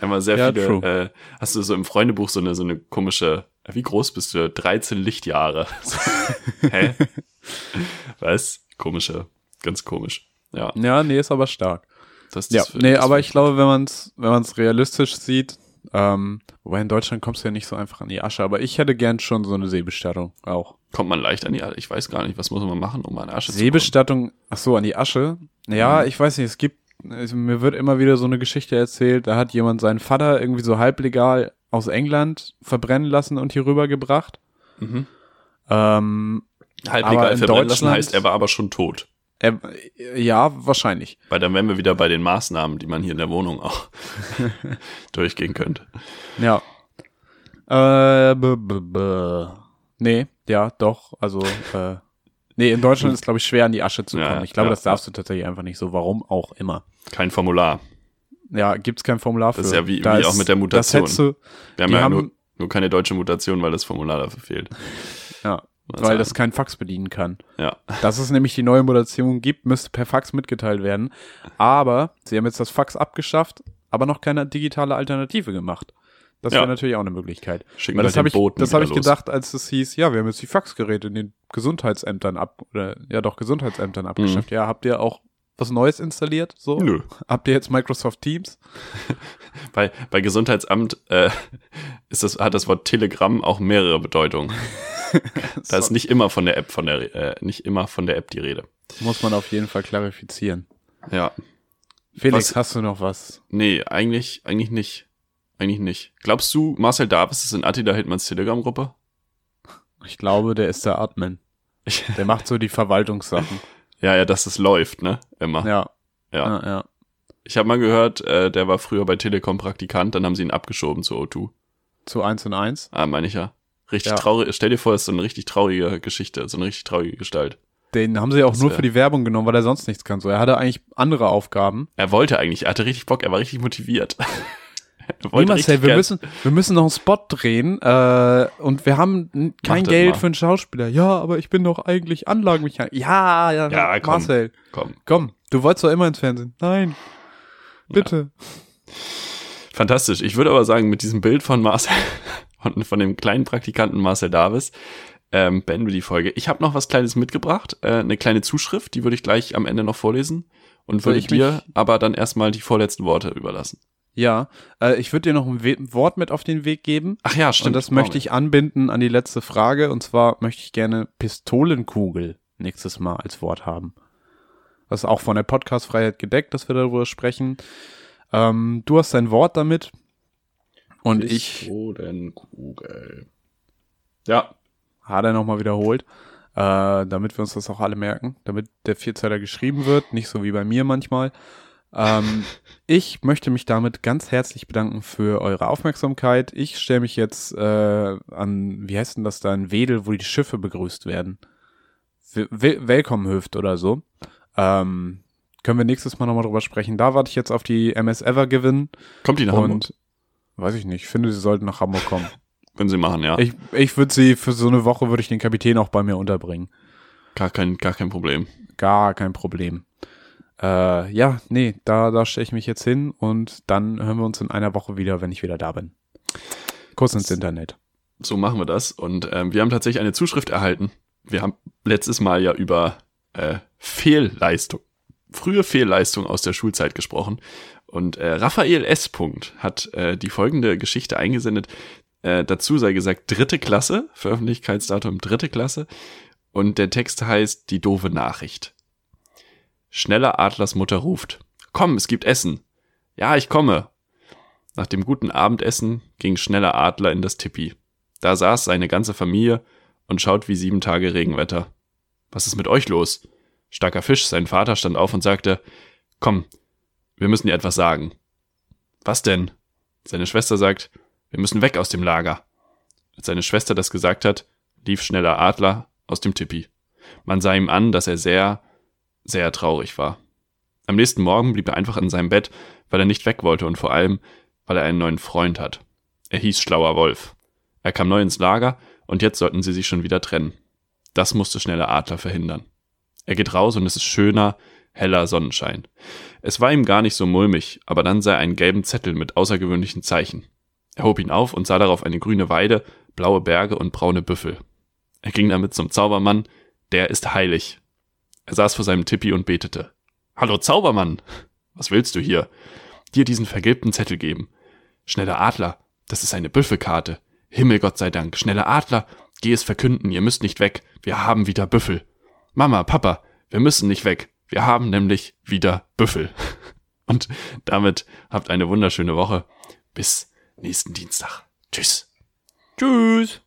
einmal sehr Ja, viele, äh, hast du so im Freundebuch so eine, so eine komische, wie groß bist du? 13 Lichtjahre. So, [LAUGHS] Hä? Was? Komische, ganz komisch. Ja, Ja, nee, ist aber stark. das Ja, das für- nee, aber ich glaube, wenn man es wenn man's realistisch sieht, ähm, wobei in Deutschland kommst du ja nicht so einfach an die Asche, aber ich hätte gern schon so eine Seebestattung auch. Kommt man leicht an die Asche? Ich weiß gar nicht, was muss man machen, um an Asche zu kommen? Seebestattung, ach so, an die Asche? Ja, Mhm. ich weiß nicht, es gibt, also mir wird immer wieder so eine Geschichte erzählt, da hat jemand seinen Vater irgendwie so halblegal aus England verbrennen lassen und hier rübergebracht. Mhm. Ähm, Halblegal verbrennen lassen heißt, er war aber schon tot. er, ja, wahrscheinlich. Weil dann wären wir wieder bei den Maßnahmen, die man hier in der Wohnung auch [LAUGHS] durchgehen könnte. Ja. Äh, b -b -b nee, ja, doch, also, äh, nee, in Deutschland ist, glaube ich, schwer an die Asche zu Ja, kommen. Ich glaube, ja, das darfst du tatsächlich einfach nicht so, warum auch immer. Kein Formular. Ja, gibt's kein Formular für. Das ist ja wie- Da wie auch mit der Das Mutation. hättest du, Wir haben ja haben- nur, nur keine deutsche Mutation, weil das Formular dafür fehlt. ja, Was weil das kein Fax bedienen kann. Ja. Dass es nämlich die neue Mutation gibt, müsste per Fax mitgeteilt werden. Aber sie haben jetzt das Fax abgeschafft, aber noch keine digitale Alternative gemacht. Das Ja. wäre natürlich auch eine Möglichkeit. Schicken wir das habe ich, Boten das hab ich gedacht, als es hieß, ja, wir haben jetzt die Faxgeräte in den Gesundheitsämtern ab, oder ja doch, Gesundheitsämtern abgeschafft. Ja, habt ihr auch was Neues installiert? So? Mhm. Nö. [LAUGHS] Habt ihr jetzt Microsoft Teams? [LAUGHS] Bei, bei Gesundheitsamt äh, ist das, hat das Wort Telegramm auch mehrere Bedeutungen. [LAUGHS] Da ist nicht immer von der App von der äh, nicht immer von der App die Rede. Muss man auf jeden Fall klarifizieren. Ja. Felix, Was- hast du noch was? Nee, eigentlich, eigentlich nicht. Eigentlich nicht. Glaubst du, Marcel Davis ist in Attila Hildmanns Telegram-Gruppe? Ich glaube, der ist der Admin. Der macht so die Verwaltungssachen. [LAUGHS] Ja, ja, dass es läuft, ne? Immer. Ja, Ja. ja, ja. Ich habe mal gehört, äh, der war früher bei Telekom Praktikant, dann haben sie ihn abgeschoben zu O2. Zu eins und eins. Ah, meine ich ja. Richtig Ja. traurig. Stell dir vor, das ist so eine richtig traurige Geschichte, so eine richtig traurige Gestalt. Den haben sie auch Das nur wär- für die Werbung genommen, weil er sonst nichts kann. So, er hatte eigentlich andere Aufgaben. Er wollte eigentlich, er hatte richtig Bock, er war richtig motiviert. [LAUGHS] [LAUGHS] wollte Marcel, wir gern- müssen, wir müssen noch einen Spot drehen äh, und wir haben kein Geld mal. für einen Schauspieler. Ja, aber ich bin doch eigentlich Anlagenmechaniker. Ja, ja, Ja, komm. Marcel, Komm. komm, du wolltest doch immer ins Fernsehen. Nein, bitte. Fantastisch. Ich würde aber sagen, mit diesem Bild von Marcel [LAUGHS] und von dem kleinen Praktikanten Marcel Davis ähm, beenden wir die Folge. Ich habe noch was Kleines mitgebracht, äh, eine kleine Zuschrift, die würde ich gleich am Ende noch vorlesen und würde ich dir aber dann erstmal die vorletzten Worte überlassen. Ja, äh, ich würde dir noch ein We Wort mit auf den Weg geben. Ach ja, stimmt. und das möchte ich anbinden an die letzte Frage. Und zwar möchte ich gerne Pistolenkugel nächstes Mal als Wort haben. Das ist auch von der Podcastfreiheit gedeckt, dass wir darüber sprechen. Ähm, du hast dein Wort damit. Und ich Pistolenkugel. Ja, hat er nochmal wiederholt, äh, damit wir uns das auch alle merken, damit der Vierzeiler geschrieben wird, nicht so wie bei mir manchmal. Ähm, ich möchte mich damit ganz herzlich bedanken für eure Aufmerksamkeit. Ich stelle mich jetzt äh, an, wie heißt denn das da in Wedel, wo die Schiffe begrüßt werden? Wel Welcome-Hüft oder so. Ähm, können wir nächstes Mal nochmal drüber sprechen. Da warte ich jetzt auf die MS Ever Gewinn kommt die nach Hamburg? weiß ich nicht, ich finde, sie sollten nach Hamburg kommen. [LAUGHS] Können sie machen, ja. Ich, ich würde sie für so eine Woche würde ich den Kapitän auch bei mir unterbringen. Gar kein, gar kein Problem. Gar kein Problem. Äh, ja, nee, da, da stelle ich mich jetzt hin und dann hören wir uns in einer Woche wieder, wenn ich wieder da bin. Kurz ins Internet. So machen wir das. Und ähm, wir haben tatsächlich eine Zuschrift erhalten. Wir haben letztes Mal ja über äh, Fehlleistung, frühe Fehlleistung aus der Schulzeit gesprochen. Und äh, Raphael S. Punkt hat äh, die folgende Geschichte eingesendet. Äh, dazu sei gesagt, dritte Klasse, Veröffentlichkeitsdatum dritte Klasse. Und der Text heißt Die doofe Nachricht. Schneller Adlers Mutter ruft. Komm, es gibt Essen. Ja, ich komme. Nach dem guten Abendessen ging schneller Adler in das Tippi. Da saß seine ganze Familie und schaut wie sieben Tage Regenwetter. Was ist mit euch los? Starker Fisch, sein Vater stand auf und sagte, komm, wir müssen dir etwas sagen. Was denn? Seine Schwester sagt, wir müssen weg aus dem Lager. Als seine Schwester das gesagt hat, lief schneller Adler aus dem Tipi. Man sah ihm an, dass er sehr, sehr traurig war. Am nächsten Morgen blieb er einfach in seinem Bett, weil er nicht weg wollte und vor allem, weil er einen neuen Freund hat. Er hieß Schlauer Wolf. Er kam neu ins Lager und jetzt sollten sie sich schon wieder trennen. Das musste schneller Adler verhindern. Er geht raus und es ist schöner, heller Sonnenschein. Es war ihm gar nicht so mulmig, aber dann sah er einen gelben Zettel mit außergewöhnlichen Zeichen. Er hob ihn auf und sah darauf eine grüne Weide, blaue Berge und braune Büffel. Er ging damit zum Zaubermann, der ist heilig. Er saß vor seinem Tippi und betete. Hallo Zaubermann! Was willst du hier? Dir diesen vergilbten Zettel geben. Schneller Adler, das ist eine Büffelkarte. Himmel Gott sei Dank, schneller Adler, geh es verkünden, ihr müsst nicht weg, wir haben wieder Büffel. Mama, Papa, wir müssen nicht weg, wir haben nämlich wieder Büffel. [LAUGHS] Und damit habt eine wunderschöne Woche. Bis nächsten Dienstag. Tschüss. Tschüss.